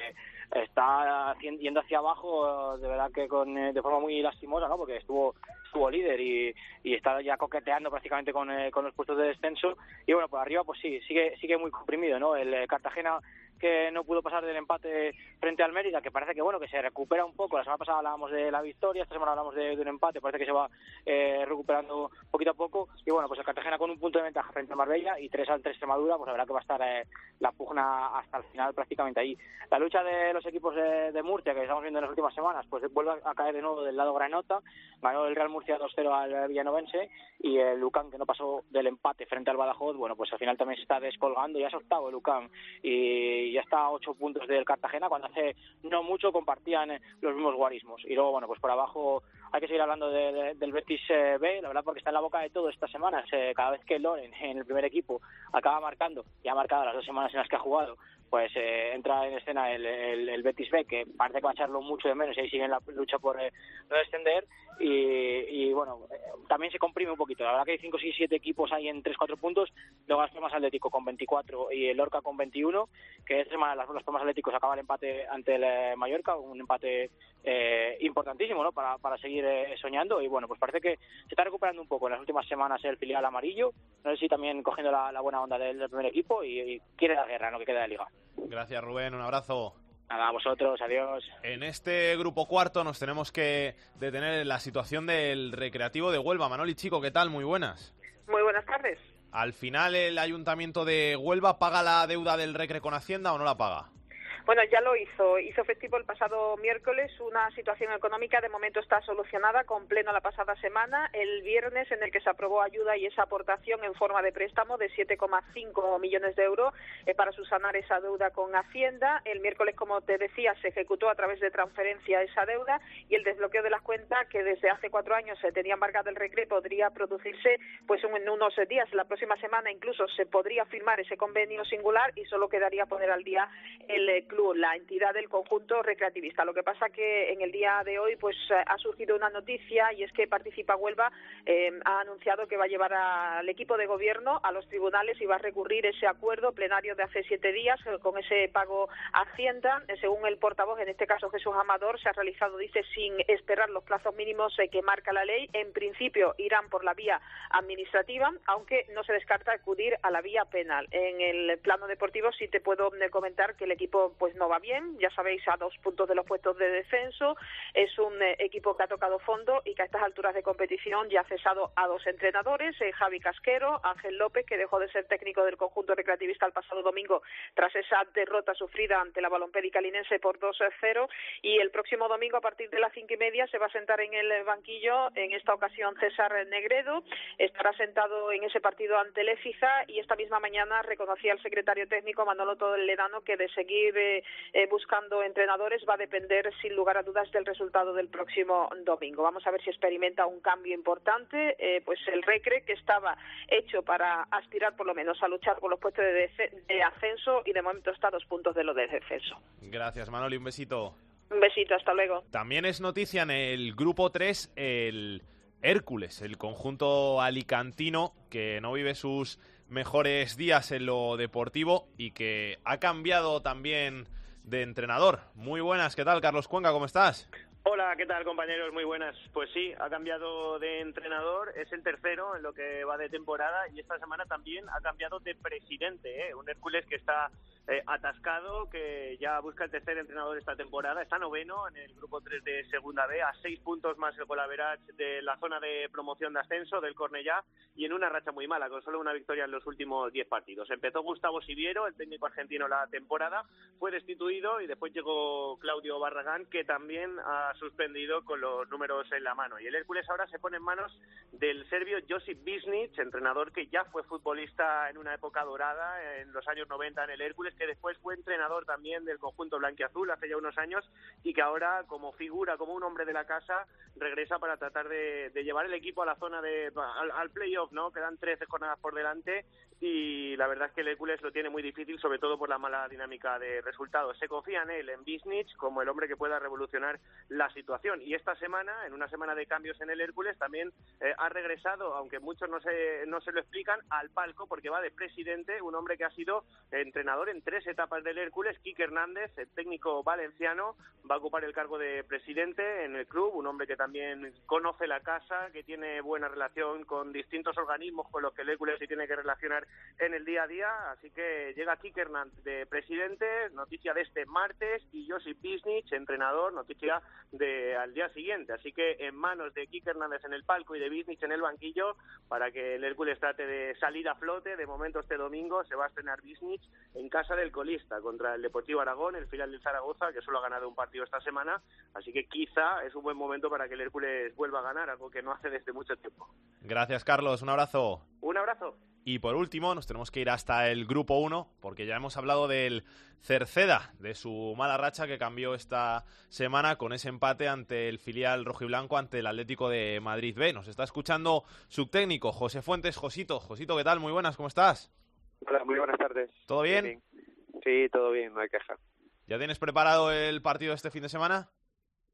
está yendo hacia abajo de verdad que con eh, de forma muy lastimosa, ¿no? Porque estuvo estuvo líder y, y está ya coqueteando prácticamente con, eh, con los puestos de descenso y bueno, por arriba pues sí, sigue sigue muy comprimido, ¿no? El eh, Cartagena que no pudo pasar del empate frente al Mérida, que parece que bueno que se recupera un poco. La semana pasada hablábamos de la victoria, esta semana hablamos de, un empate, parece que se va eh, recuperando poquito a poco. Y bueno, pues el Cartagena con un punto de ventaja frente al Marbella y tres al tres Extremadura, pues la verdad que va a estar eh, la pugna hasta el final prácticamente ahí. La lucha de los equipos de, de Murcia que estamos viendo en las últimas semanas, pues vuelve a caer de nuevo del lado granota. Ganó el Real Murcia 2-0 al Villanovense y el Lucan que no pasó del empate frente al Badajoz, bueno, pues al final también se está descolgando, ya es octavo el Lucan y ya está a ocho puntos del Cartagena cuando hace no mucho compartían eh, los mismos guarismos. Y luego bueno pues por abajo hay que seguir hablando del Betis eh, B, la verdad porque está en la boca de todo esta semana. cada vez que Loren en el primer equipo acaba marcando, y ha marcado las dos semanas en las que ha jugado, pues eh, entra en escena el, Betis B, que parece que va a echarlo mucho de menos y ahí sigue la lucha por eh, no descender. Y, bueno, eh, también se comprime un poquito. La verdad que hay 5, 6, 7 equipos ahí en 3, 4 puntos. Luego las Palmas Atlético con 24 y el Lorca con 21, que esta semana las, las Palmas Atléticos acaba el empate ante el Mallorca, un empate importantísimo ¿no? para, para seguir soñando. Y bueno, pues parece que se está recuperando un poco en las últimas semanas el filial amarillo. No sé si también cogiendo la, buena onda del, primer equipo y, y quiere la guerra en lo que queda de liga. Gracias, Rubén. Un abrazo. Nada, a vosotros, adiós. En este grupo cuarto nos tenemos que detener en la situación del Recreativo de Huelva. Manoli Chico, ¿qué tal? Muy buenas. Muy buenas tardes. Al final, ¿el Ayuntamiento de Huelva paga la deuda del Recre con Hacienda o no la paga? Bueno, ya lo hizo. Hizo efectivo el pasado miércoles. Una situación económica de momento está solucionada con pleno la pasada semana. El viernes en el que se aprobó ayuda y esa aportación en forma de préstamo de 7,5 millones de euros eh, para subsanar esa deuda con Hacienda. El miércoles, como te decía, se ejecutó a través de transferencia esa deuda y el desbloqueo de las cuentas que desde hace cuatro años se tenía embargado el recreo podría producirse pues en unos días. La próxima semana incluso se podría firmar ese convenio singular y solo quedaría poner al día el la entidad del conjunto recreativista. Lo que pasa que en el día de hoy pues ha surgido una noticia y es que Participa Huelva eh, ha anunciado que va a llevar al equipo de gobierno a los tribunales y va a recurrir ese acuerdo plenario de hace siete días eh, con ese pago a Hacienda. Eh, según el portavoz, en este caso Jesús Amador, se ha realizado, dice, sin esperar los plazos mínimos que marca la ley. En principio irán por la vía administrativa, aunque no se descarta acudir a la vía penal. En el plano deportivo sí te puedo comentar que el equipo pues no va bien, ya sabéis, a dos puntos de los puestos de descenso. Es un eh, equipo que ha tocado fondo y que a estas alturas de competición ya ha cesado a dos entrenadores, eh, Javi Casquero, Ángel López, que dejó de ser técnico del conjunto recreativista el pasado domingo tras esa derrota sufrida ante la balompédica linense por 2-0. Y el próximo domingo, a partir de las cinco y media, se va a sentar en el banquillo, en esta ocasión César Negredo. Estará sentado en ese partido ante el EFIZA y esta misma mañana reconocía el secretario técnico Manolo Toledano que de seguir eh, eh, buscando entrenadores va a depender sin lugar a dudas del resultado del próximo domingo. Vamos a ver si experimenta un cambio importante, eh, pues el Recre que estaba hecho para aspirar por lo menos a luchar por los puestos de, ascenso y de momento está a dos puntos de lo de descenso. Gracias Manoli, un besito. Un besito, hasta luego. También es noticia en el grupo 3 el Hércules, el conjunto alicantino que no vive sus mejores días en lo deportivo y que ha cambiado también de entrenador. Muy buenas, ¿qué tal Carlos Cuenca? ¿Cómo estás? Hola, ¿qué tal compañeros? Muy buenas. Pues sí, ha cambiado de entrenador, es el tercero en lo que va de temporada y esta semana también ha cambiado de presidente, ¿eh? un Hércules que está eh, atascado, que ya busca el tercer entrenador esta temporada, está noveno en el grupo 3 de Segunda B, a seis puntos más el Golaverach de la zona de promoción de ascenso del Cornellá y en una racha muy mala, con solo una victoria en los últimos diez partidos. Empezó Gustavo Siviero, el técnico argentino, la temporada, fue destituido y después llegó Claudio Barragán, que también ha suspendido con los números en la mano. Y el Hércules ahora se pone en manos del serbio Josip Bisnic, entrenador que ya fue futbolista en una época dorada, en los años 90 en el Hércules, que después fue entrenador también del conjunto blanquiazul hace ya unos años y que ahora, como figura, como un hombre de la casa, regresa para tratar de, llevar el equipo a la zona de. al, al playoff, ¿no? Quedan 13 jornadas por delante y la verdad es que el Hércules lo tiene muy difícil, sobre todo por la mala dinámica de resultados. Se confía en él, en Bisnich, como el hombre que pueda revolucionar la situación. Y esta semana, en una semana de cambios en el Hércules, también eh, ha regresado, aunque muchos no se, no se lo explican, al palco porque va de presidente, un hombre que ha sido entrenador en tres etapas del Hércules, Quique Hernández, el técnico valenciano, va a ocupar el cargo de presidente en el club, un hombre que también conoce la casa, que tiene buena relación con distintos organismos con los que el Hércules se tiene que relacionar en el día a día. Así que llega Kike Hernández de presidente, noticia de este martes, y Josip Bisnich, entrenador, noticia de al día siguiente. Así que en manos de Kike Hernández en el palco y de Bisnich en el banquillo para que el Hércules trate de salir a flote. De momento este domingo se va a estrenar Bisnich en casa del colista contra el Deportivo Aragón, el final del Zaragoza, que solo ha ganado un partido esta semana. Así que quizá es un buen momento para que el Hércules vuelva a ganar, algo que no hace desde mucho tiempo. Gracias, Carlos. Un abrazo. Un abrazo. Y por último, nos tenemos que ir hasta el grupo 1, porque ya hemos hablado del Cerceda, de su mala racha que cambió esta semana con ese empate ante el filial rojiblanco, ante el Atlético de Madrid B. Nos está escuchando su técnico, José Fuentes. Josito, Josito, ¿qué tal? Muy buenas, ¿cómo estás? Hola, muy buenas tardes. ¿Todo bien? Sí, todo bien, no hay queja. ¿Ya tienes preparado el partido este fin de semana?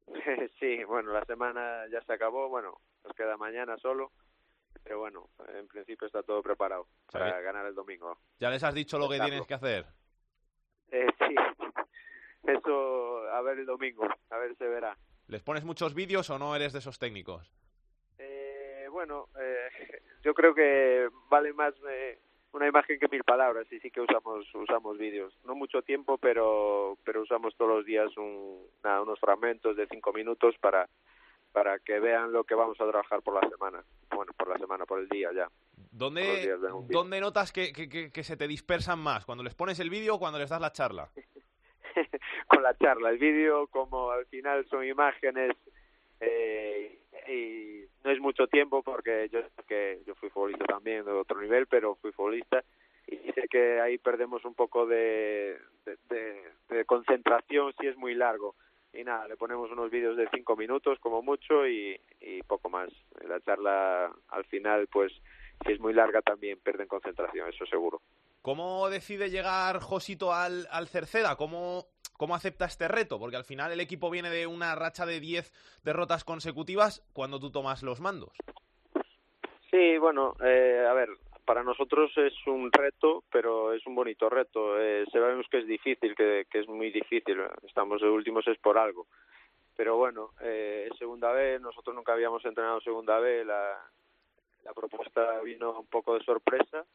sí, bueno, la semana ya se acabó, bueno, nos queda mañana solo, pero bueno, en principio está todo preparado para ganar el domingo. ¿Ya les has dicho lo que tienes que hacer? Eh, sí, eso a ver el domingo, a ver se verá. ¿Les pones muchos vídeos o no eres de esos técnicos? Eh, bueno, eh, yo creo que vale más eh, una imagen que mil palabras y sí que usamos usamos vídeos. No mucho tiempo, pero pero usamos todos los días un, nada, unos fragmentos de cinco minutos para para que vean lo que vamos a trabajar por la semana. Bueno, por la semana, por el día ya. ¿Dónde, ¿dónde notas que, que, que, se te dispersan más? ¿Cuando les pones el vídeo o cuando les das la charla? Con la charla. El vídeo, como al final son imágenes eh, y no es mucho tiempo porque yo que yo fui futbolista también de otro nivel, pero fui futbolista y sé que ahí perdemos un poco de, de, de concentración si es muy largo y nada, le ponemos unos vídeos de cinco minutos como mucho y, y poco más. La charla al final, pues si es muy larga también pierden concentración, eso seguro. ¿Cómo decide llegar Josito al, al Cerceda? ¿Cómo, ¿Cómo acepta este reto? Porque al final el equipo viene de una racha de 10 derrotas consecutivas cuando tú tomas los mandos. Sí, bueno, eh, a ver, para nosotros es un reto, pero es un bonito reto. Eh, sabemos que es difícil, que, es muy difícil. Estamos de últimos es por algo. Pero bueno, eh, segunda vez. Nosotros nunca habíamos entrenado segunda vez. La, la propuesta vino un poco de sorpresa.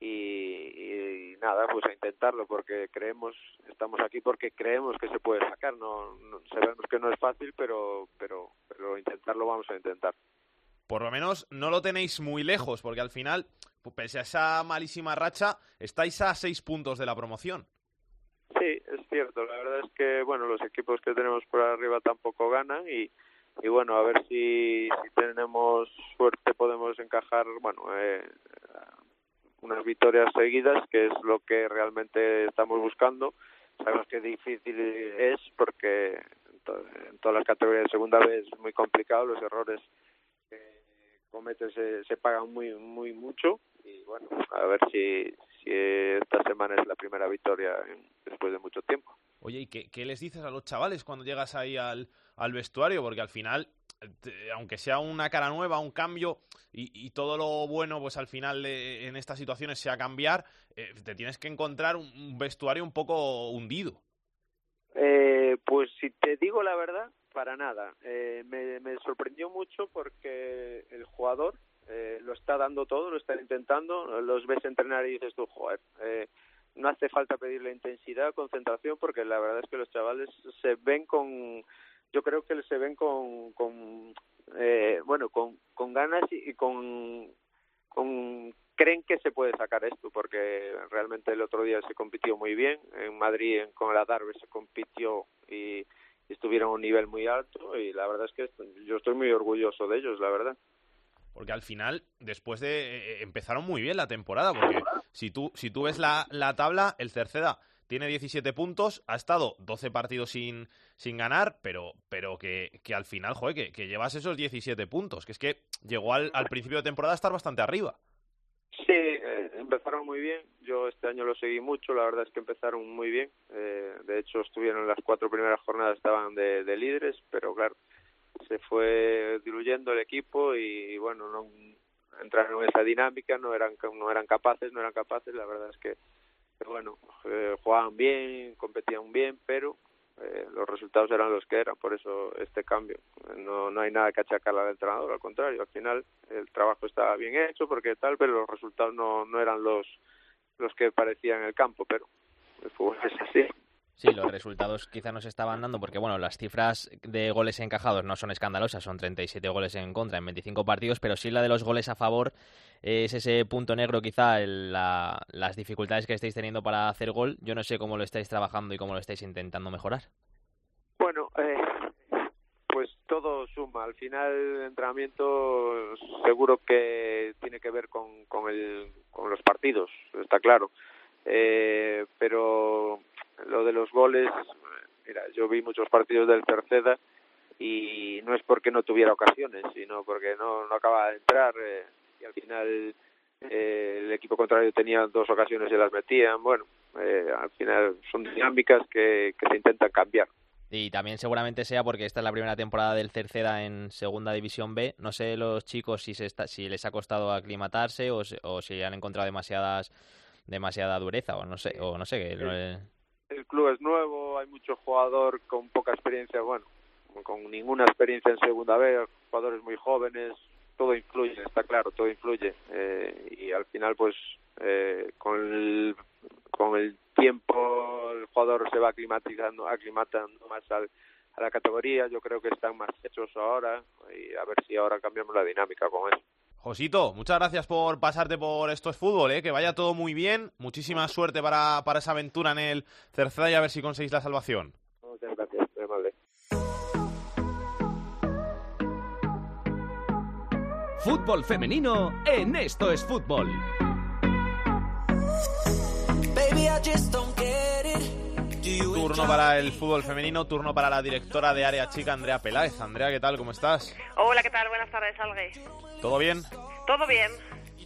Y, y, nada, pues a intentarlo porque creemos, estamos aquí porque creemos que se puede sacar. No, no sabemos que no es fácil, pero, pero, pero intentarlo vamos a intentar por lo menos no lo tenéis muy lejos, porque al final, pese a esa malísima racha, estáis a seis puntos de la promoción. Sí, es cierto. La verdad es que, bueno, los equipos que tenemos por arriba tampoco ganan y, bueno, a ver si, si tenemos suerte podemos encajar, bueno, eh, unas victorias seguidas, que es lo que realmente estamos buscando. Sabemos que difícil es porque en todas las categorías de segunda vez es muy complicado, los errores cometes se, se pagan muy muy mucho. Y bueno a ver si, si esta semana es la primera victoria después de mucho tiempo. Oye y qué, qué les dices a los chavales cuando llegas ahí al, al vestuario porque al final aunque sea una cara nueva un cambio y, todo lo bueno pues al final en estas situaciones sea cambiar eh, te tienes que encontrar un vestuario un poco hundido eh, pues si te digo la verdad para nada. Eh, me, sorprendió mucho porque el jugador eh, lo está dando todo, lo está intentando, los ves entrenar y dices tú, joder, eh, no hace falta pedirle intensidad, concentración, porque la verdad es que los chavales se ven con, yo creo que se ven con, con eh, bueno, con, con ganas y, y con, con creen que se puede sacar esto porque realmente el otro día se compitió muy bien en Madrid con el Adarve se compitió y estuvieron a un nivel muy alto y la verdad es que yo estoy muy orgulloso de ellos, la verdad. Porque al final, después de... Eh, empezaron muy bien la temporada, porque si tú, si tú ves la, la tabla, el Cerceda tiene 17 puntos, ha estado 12 partidos sin, sin ganar, pero, pero que, que al final, joder, que, que llevas esos 17 puntos, que es que llegó al, al principio de temporada a estar bastante arriba. Empezaron muy bien. Yo este año lo seguí mucho. La verdad es que empezaron muy bien. Eh, de hecho, estuvieron las cuatro primeras jornadas, estaban de, de líderes, pero claro, se fue diluyendo el equipo y, bueno, no entraron en esa dinámica, no eran no eran capaces, no eran capaces. La verdad es que, que bueno, eh, jugaban bien, competían bien, pero eh, los resultados eran los que eran, por eso este cambio. No, no hay nada que achacarle al entrenador, al contrario, al final el trabajo estaba bien hecho, porque tal, pero los resultados no, no eran los, los que parecían en el campo, pero el fútbol es así. Sí, los resultados quizá no se estaban dando porque, bueno, las cifras de goles encajados no son escandalosas, son 37 goles en contra en 25 partidos, pero sí la de los goles a favor es ese punto negro quizá, el, la, las dificultades que estáis teniendo para hacer gol. Yo no sé cómo lo estáis trabajando y cómo lo estáis intentando mejorar. Bueno, eh, pues todo suma. Al final, el entrenamiento seguro que tiene que ver con, con, el, con los partidos, está claro. Eh, pero lo de los goles, mira, yo vi muchos partidos del Cerceda y no es porque no tuviera ocasiones, sino porque no, no acaba de entrar eh, y al final eh, el equipo contrario tenía dos ocasiones y las metían. Bueno, eh, al final son dinámicas que, que se intentan cambiar. Y también seguramente sea porque esta es la primera temporada del Cerceda en Segunda División B. No sé los chicos si, se está, si les ha costado aclimatarse o, o si han encontrado demasiadas demasiada dureza o no sé o no sé que El, el club es nuevo, hay mucho jugador con poca experiencia, bueno, con ninguna experiencia en Segunda B, jugadores muy jóvenes, todo influye, está claro, todo influye. Eh, y al final, pues, eh, con el con el tiempo el jugador se va aclimatizando, aclimatando más al, a la categoría. Yo creo que están más hechos ahora y a ver si ahora cambiamos la dinámica con eso. Josito, muchas gracias por pasarte por Esto es Fútbol, ¿eh? que vaya todo muy bien. Muchísima suerte para, para esa aventura en el Cerceda y a ver si conseguís la salvación. Muchas gracias, muy amable. Fútbol femenino en Esto es Fútbol. Turno para el fútbol femenino, turno para la directora de área chica, Andrea Peláez. Andrea, ¿qué tal? ¿Cómo estás? Hola, ¿qué tal? Buenas tardes, Alge. ¿Todo bien? ¿Todo bien?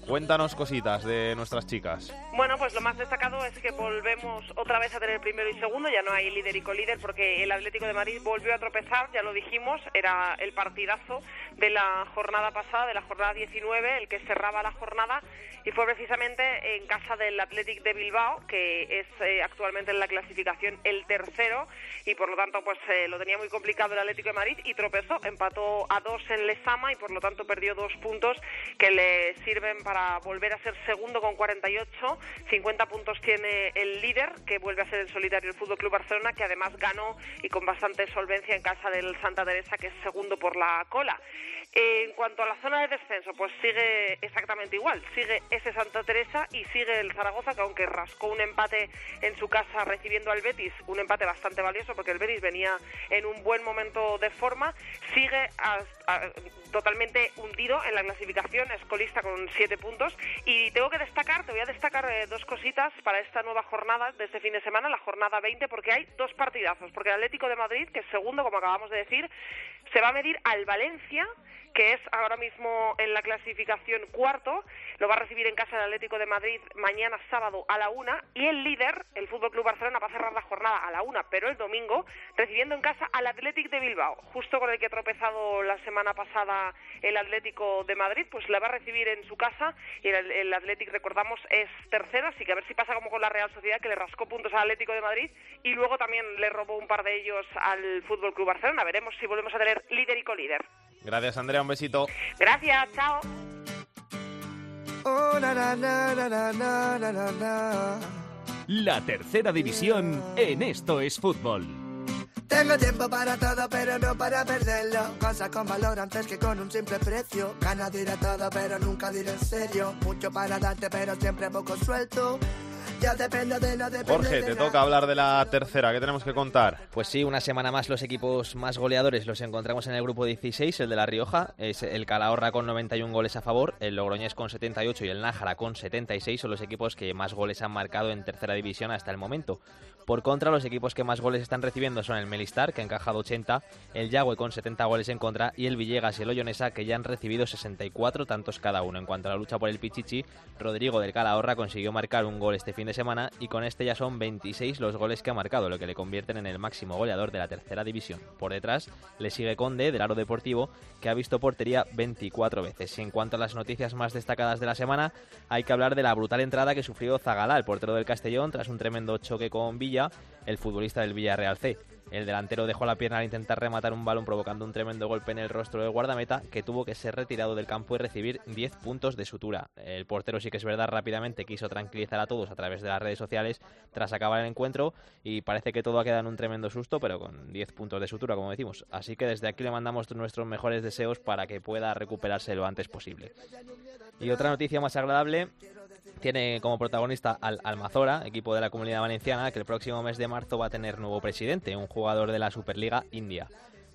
Cuéntanos cositas de nuestras chicas. Bueno, pues lo más destacado es que volvemos otra vez a tener primero y segundo, ya no hay líder y colíder porque el Atlético de Madrid volvió a tropezar, ya lo dijimos, era el partidazo de la jornada pasada, de la jornada 19, el que cerraba la jornada y fue precisamente en casa del Athletic de Bilbao, que es eh, actualmente en la clasificación el tercero y por lo tanto pues eh, lo tenía muy complicado el Atlético de Madrid y tropezó, empató a dos en Lezama y por lo tanto perdió dos puntos que le sirven para volver a ser segundo con 48, 50 puntos tiene el líder que vuelve a ser en solitario el Fútbol Club Barcelona que además ganó y con bastante solvencia en casa del Santa Teresa que es segundo por la cola. En cuanto a la zona de descenso, pues sigue exactamente igual. Sigue ese Santa Teresa y sigue el Zaragoza, que aunque rascó un empate en su casa recibiendo al Betis, un empate bastante valioso porque el Betis venía en un buen momento de forma, sigue totalmente hundido en la clasificación, es colista con siete puntos. Y tengo que destacar, te voy a destacar eh, dos cositas para esta nueva jornada de este fin de semana, la jornada 20, porque hay dos partidazos. Porque el Atlético de Madrid, que es segundo, como acabamos de decir, se va a medir al Valencia que es ahora mismo en la clasificación cuarto, lo va a recibir en casa el Atlético de Madrid mañana sábado a la una y el líder, el Fútbol Club Barcelona, va a cerrar la jornada a la una, pero el domingo recibiendo en casa al Atlético de Bilbao, justo con el que ha tropezado la semana pasada el Atlético de Madrid, pues le va a recibir en su casa y el, el Atlético, recordamos, es tercero, así que a ver si pasa como con la Real Sociedad que le rascó puntos al Atlético de Madrid y luego también le robó un par de ellos al Fútbol Club Barcelona. Veremos si volvemos a tener líder y colíder. Gracias, Andrea. Un besito. Gracias, chao. La tercera división en Esto es Fútbol. Tengo tiempo para todo, pero no para perderlo. Cosas con valor antes que con un simple precio. Ganas diré todo, pero nunca diré en serio. Mucho para darte, pero siempre poco suelto. Jorge, te toca hablar de la tercera. ¿Qué tenemos que contar? Pues sí, una semana más los equipos más goleadores los encontramos en el grupo 16, el de La Rioja, es el Calahorra con 91 goles a favor, el Logroñés con 78 y el Nájara con 76 son los equipos que más goles han marcado en tercera división hasta el momento. Por contra, los equipos que más goles están recibiendo son el Melistar, que ha encajado 80, el Yagüe con 70 goles en contra y el Villegas y el Ollonesa, que ya han recibido 64 tantos cada uno. En cuanto a la lucha por el Pichichi, Rodrigo del Calahorra consiguió marcar un gol este fin de semana y con este ya son 26 los goles que ha marcado, lo que le convierten en el máximo goleador de la tercera división. Por detrás le sigue Conde del Aro Deportivo, que ha visto portería 24 veces. Y en cuanto a las noticias más destacadas de la semana, hay que hablar de la brutal entrada que sufrió Zagalá, el portero del Castellón, tras un tremendo choque con Villa, el futbolista del Villarreal C. El delantero dejó la pierna al intentar rematar un balón provocando un tremendo golpe en el rostro del guardameta que tuvo que ser retirado del campo y recibir 10 puntos de sutura. El portero sí que es verdad rápidamente quiso tranquilizar a todos a través de las redes sociales tras acabar el encuentro y parece que todo ha quedado en un tremendo susto pero con 10 puntos de sutura como decimos. Así que desde aquí le mandamos nuestros mejores deseos para que pueda recuperarse lo antes posible. Y otra noticia más agradable tiene como protagonista al Almazora, equipo de la Comunidad Valenciana, que el próximo mes de marzo va a tener nuevo presidente, un jugador de la Superliga India.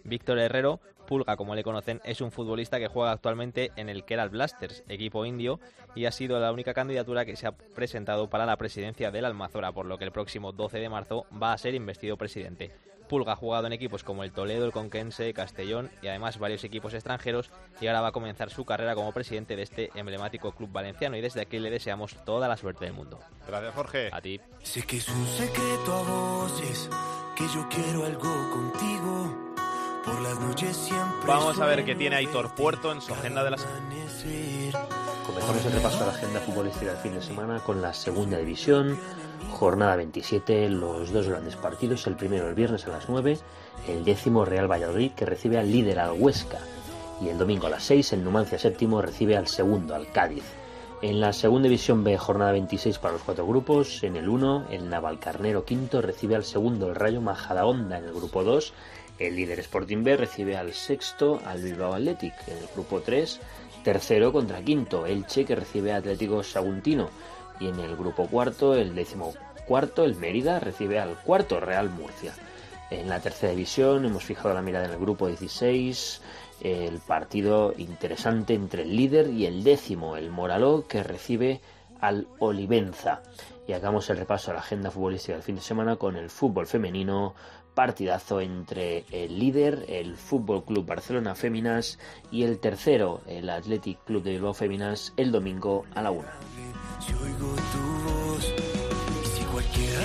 Víctor Herrero, Pulga como le conocen, es un futbolista que juega actualmente en el Kerala Blasters, equipo indio, y ha sido la única candidatura que se ha presentado para la presidencia del Almazora, por lo que el próximo 12 de marzo va a ser investido presidente. Pulga ha jugado en equipos como el Toledo, el Conquense, Castellón y además varios equipos extranjeros y ahora va a comenzar su carrera como presidente de este emblemático club valenciano y desde aquí le deseamos toda la suerte del mundo. Gracias Jorge. A ti. Sé que es un secreto a voces que yo quiero algo contigo. Por las noches siempre. Vamos a ver qué tiene Aitor Puerto en su agenda de la semana. Comenzamos el repaso de la agenda futbolística del fin de semana con la segunda división, jornada 27, los dos grandes partidos, el primero el viernes a las 9, el décimo Real Valladolid que recibe al líder al Huesca y el domingo a las 6 el Numancia séptimo recibe al segundo, al Cádiz. En la segunda división B, jornada 26 para los cuatro grupos, en el 1 el Navalcarnero quinto recibe al segundo el Rayo Majadahonda en el grupo 2 el líder Sporting B recibe al sexto al Bilbao Athletic. En el grupo 3, tercero contra quinto, Elche que recibe a Atlético Saguntino. Y en el grupo cuarto, el décimo cuarto, el Mérida recibe al cuarto Real Murcia. En la tercera división hemos fijado la mirada en el grupo 16, el partido interesante entre el líder y el décimo, el Moraló, que recibe al Olivenza. Y hagamos el repaso a la agenda futbolística del fin de semana con el fútbol femenino, partidazo entre el líder, el Fútbol Club Barcelona Féminas, y el tercero, el Athletic Club de Bilbao Féminas, el domingo a la una.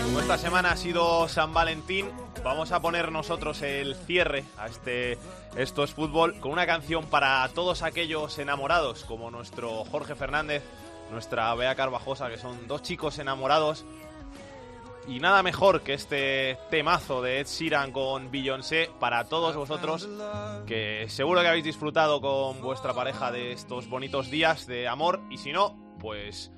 Como esta semana ha sido San Valentín, vamos a poner nosotros el cierre a este Esto es Fútbol con una canción para todos aquellos enamorados, como nuestro Jorge Fernández, nuestra Bea Carvajosa, que son dos chicos enamorados y nada mejor que este temazo de Ed Sheeran con Beyoncé para todos vosotros que seguro que habéis disfrutado con vuestra pareja de estos bonitos días de amor y si no, pues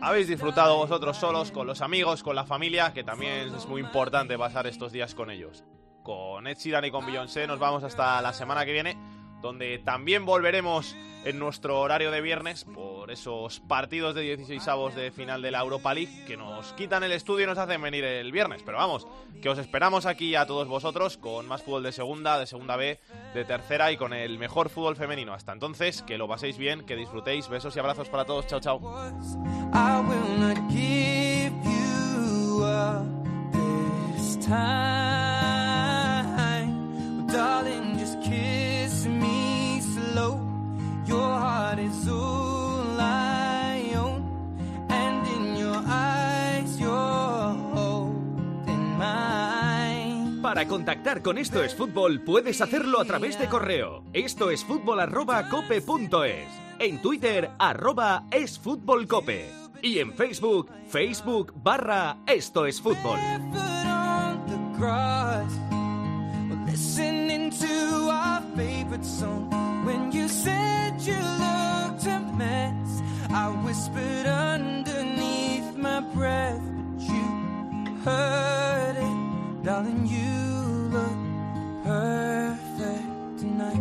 habéis disfrutado vosotros solos, con los amigos, con la familia, que también es muy importante pasar estos días con ellos. Con Ed Sheeran y con Beyoncé nos vamos hasta la semana que viene donde también volveremos en nuestro horario de viernes por esos partidos de 16 avos de final de la Europa League que nos quitan el estudio y nos hacen venir el viernes. Pero vamos, que os esperamos aquí a todos vosotros con más fútbol de segunda, de segunda B, de tercera y con el mejor fútbol femenino. Hasta entonces, que lo paséis bien, que disfrutéis. Besos y abrazos para todos. Chao, chao. Para contactar con Esto es Fútbol puedes hacerlo a través de correo. Esto es fútbol arroba cope. En Twitter arroba es fútbol. Y en Facebook, Facebook barra Esto es Fútbol. heard it, darling. You look perfect tonight.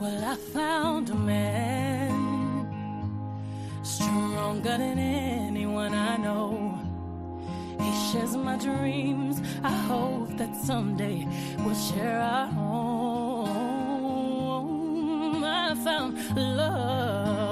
Well, I found a man stronger than anyone I know. He shares my dreams. I hope that someday we'll share our home. I found love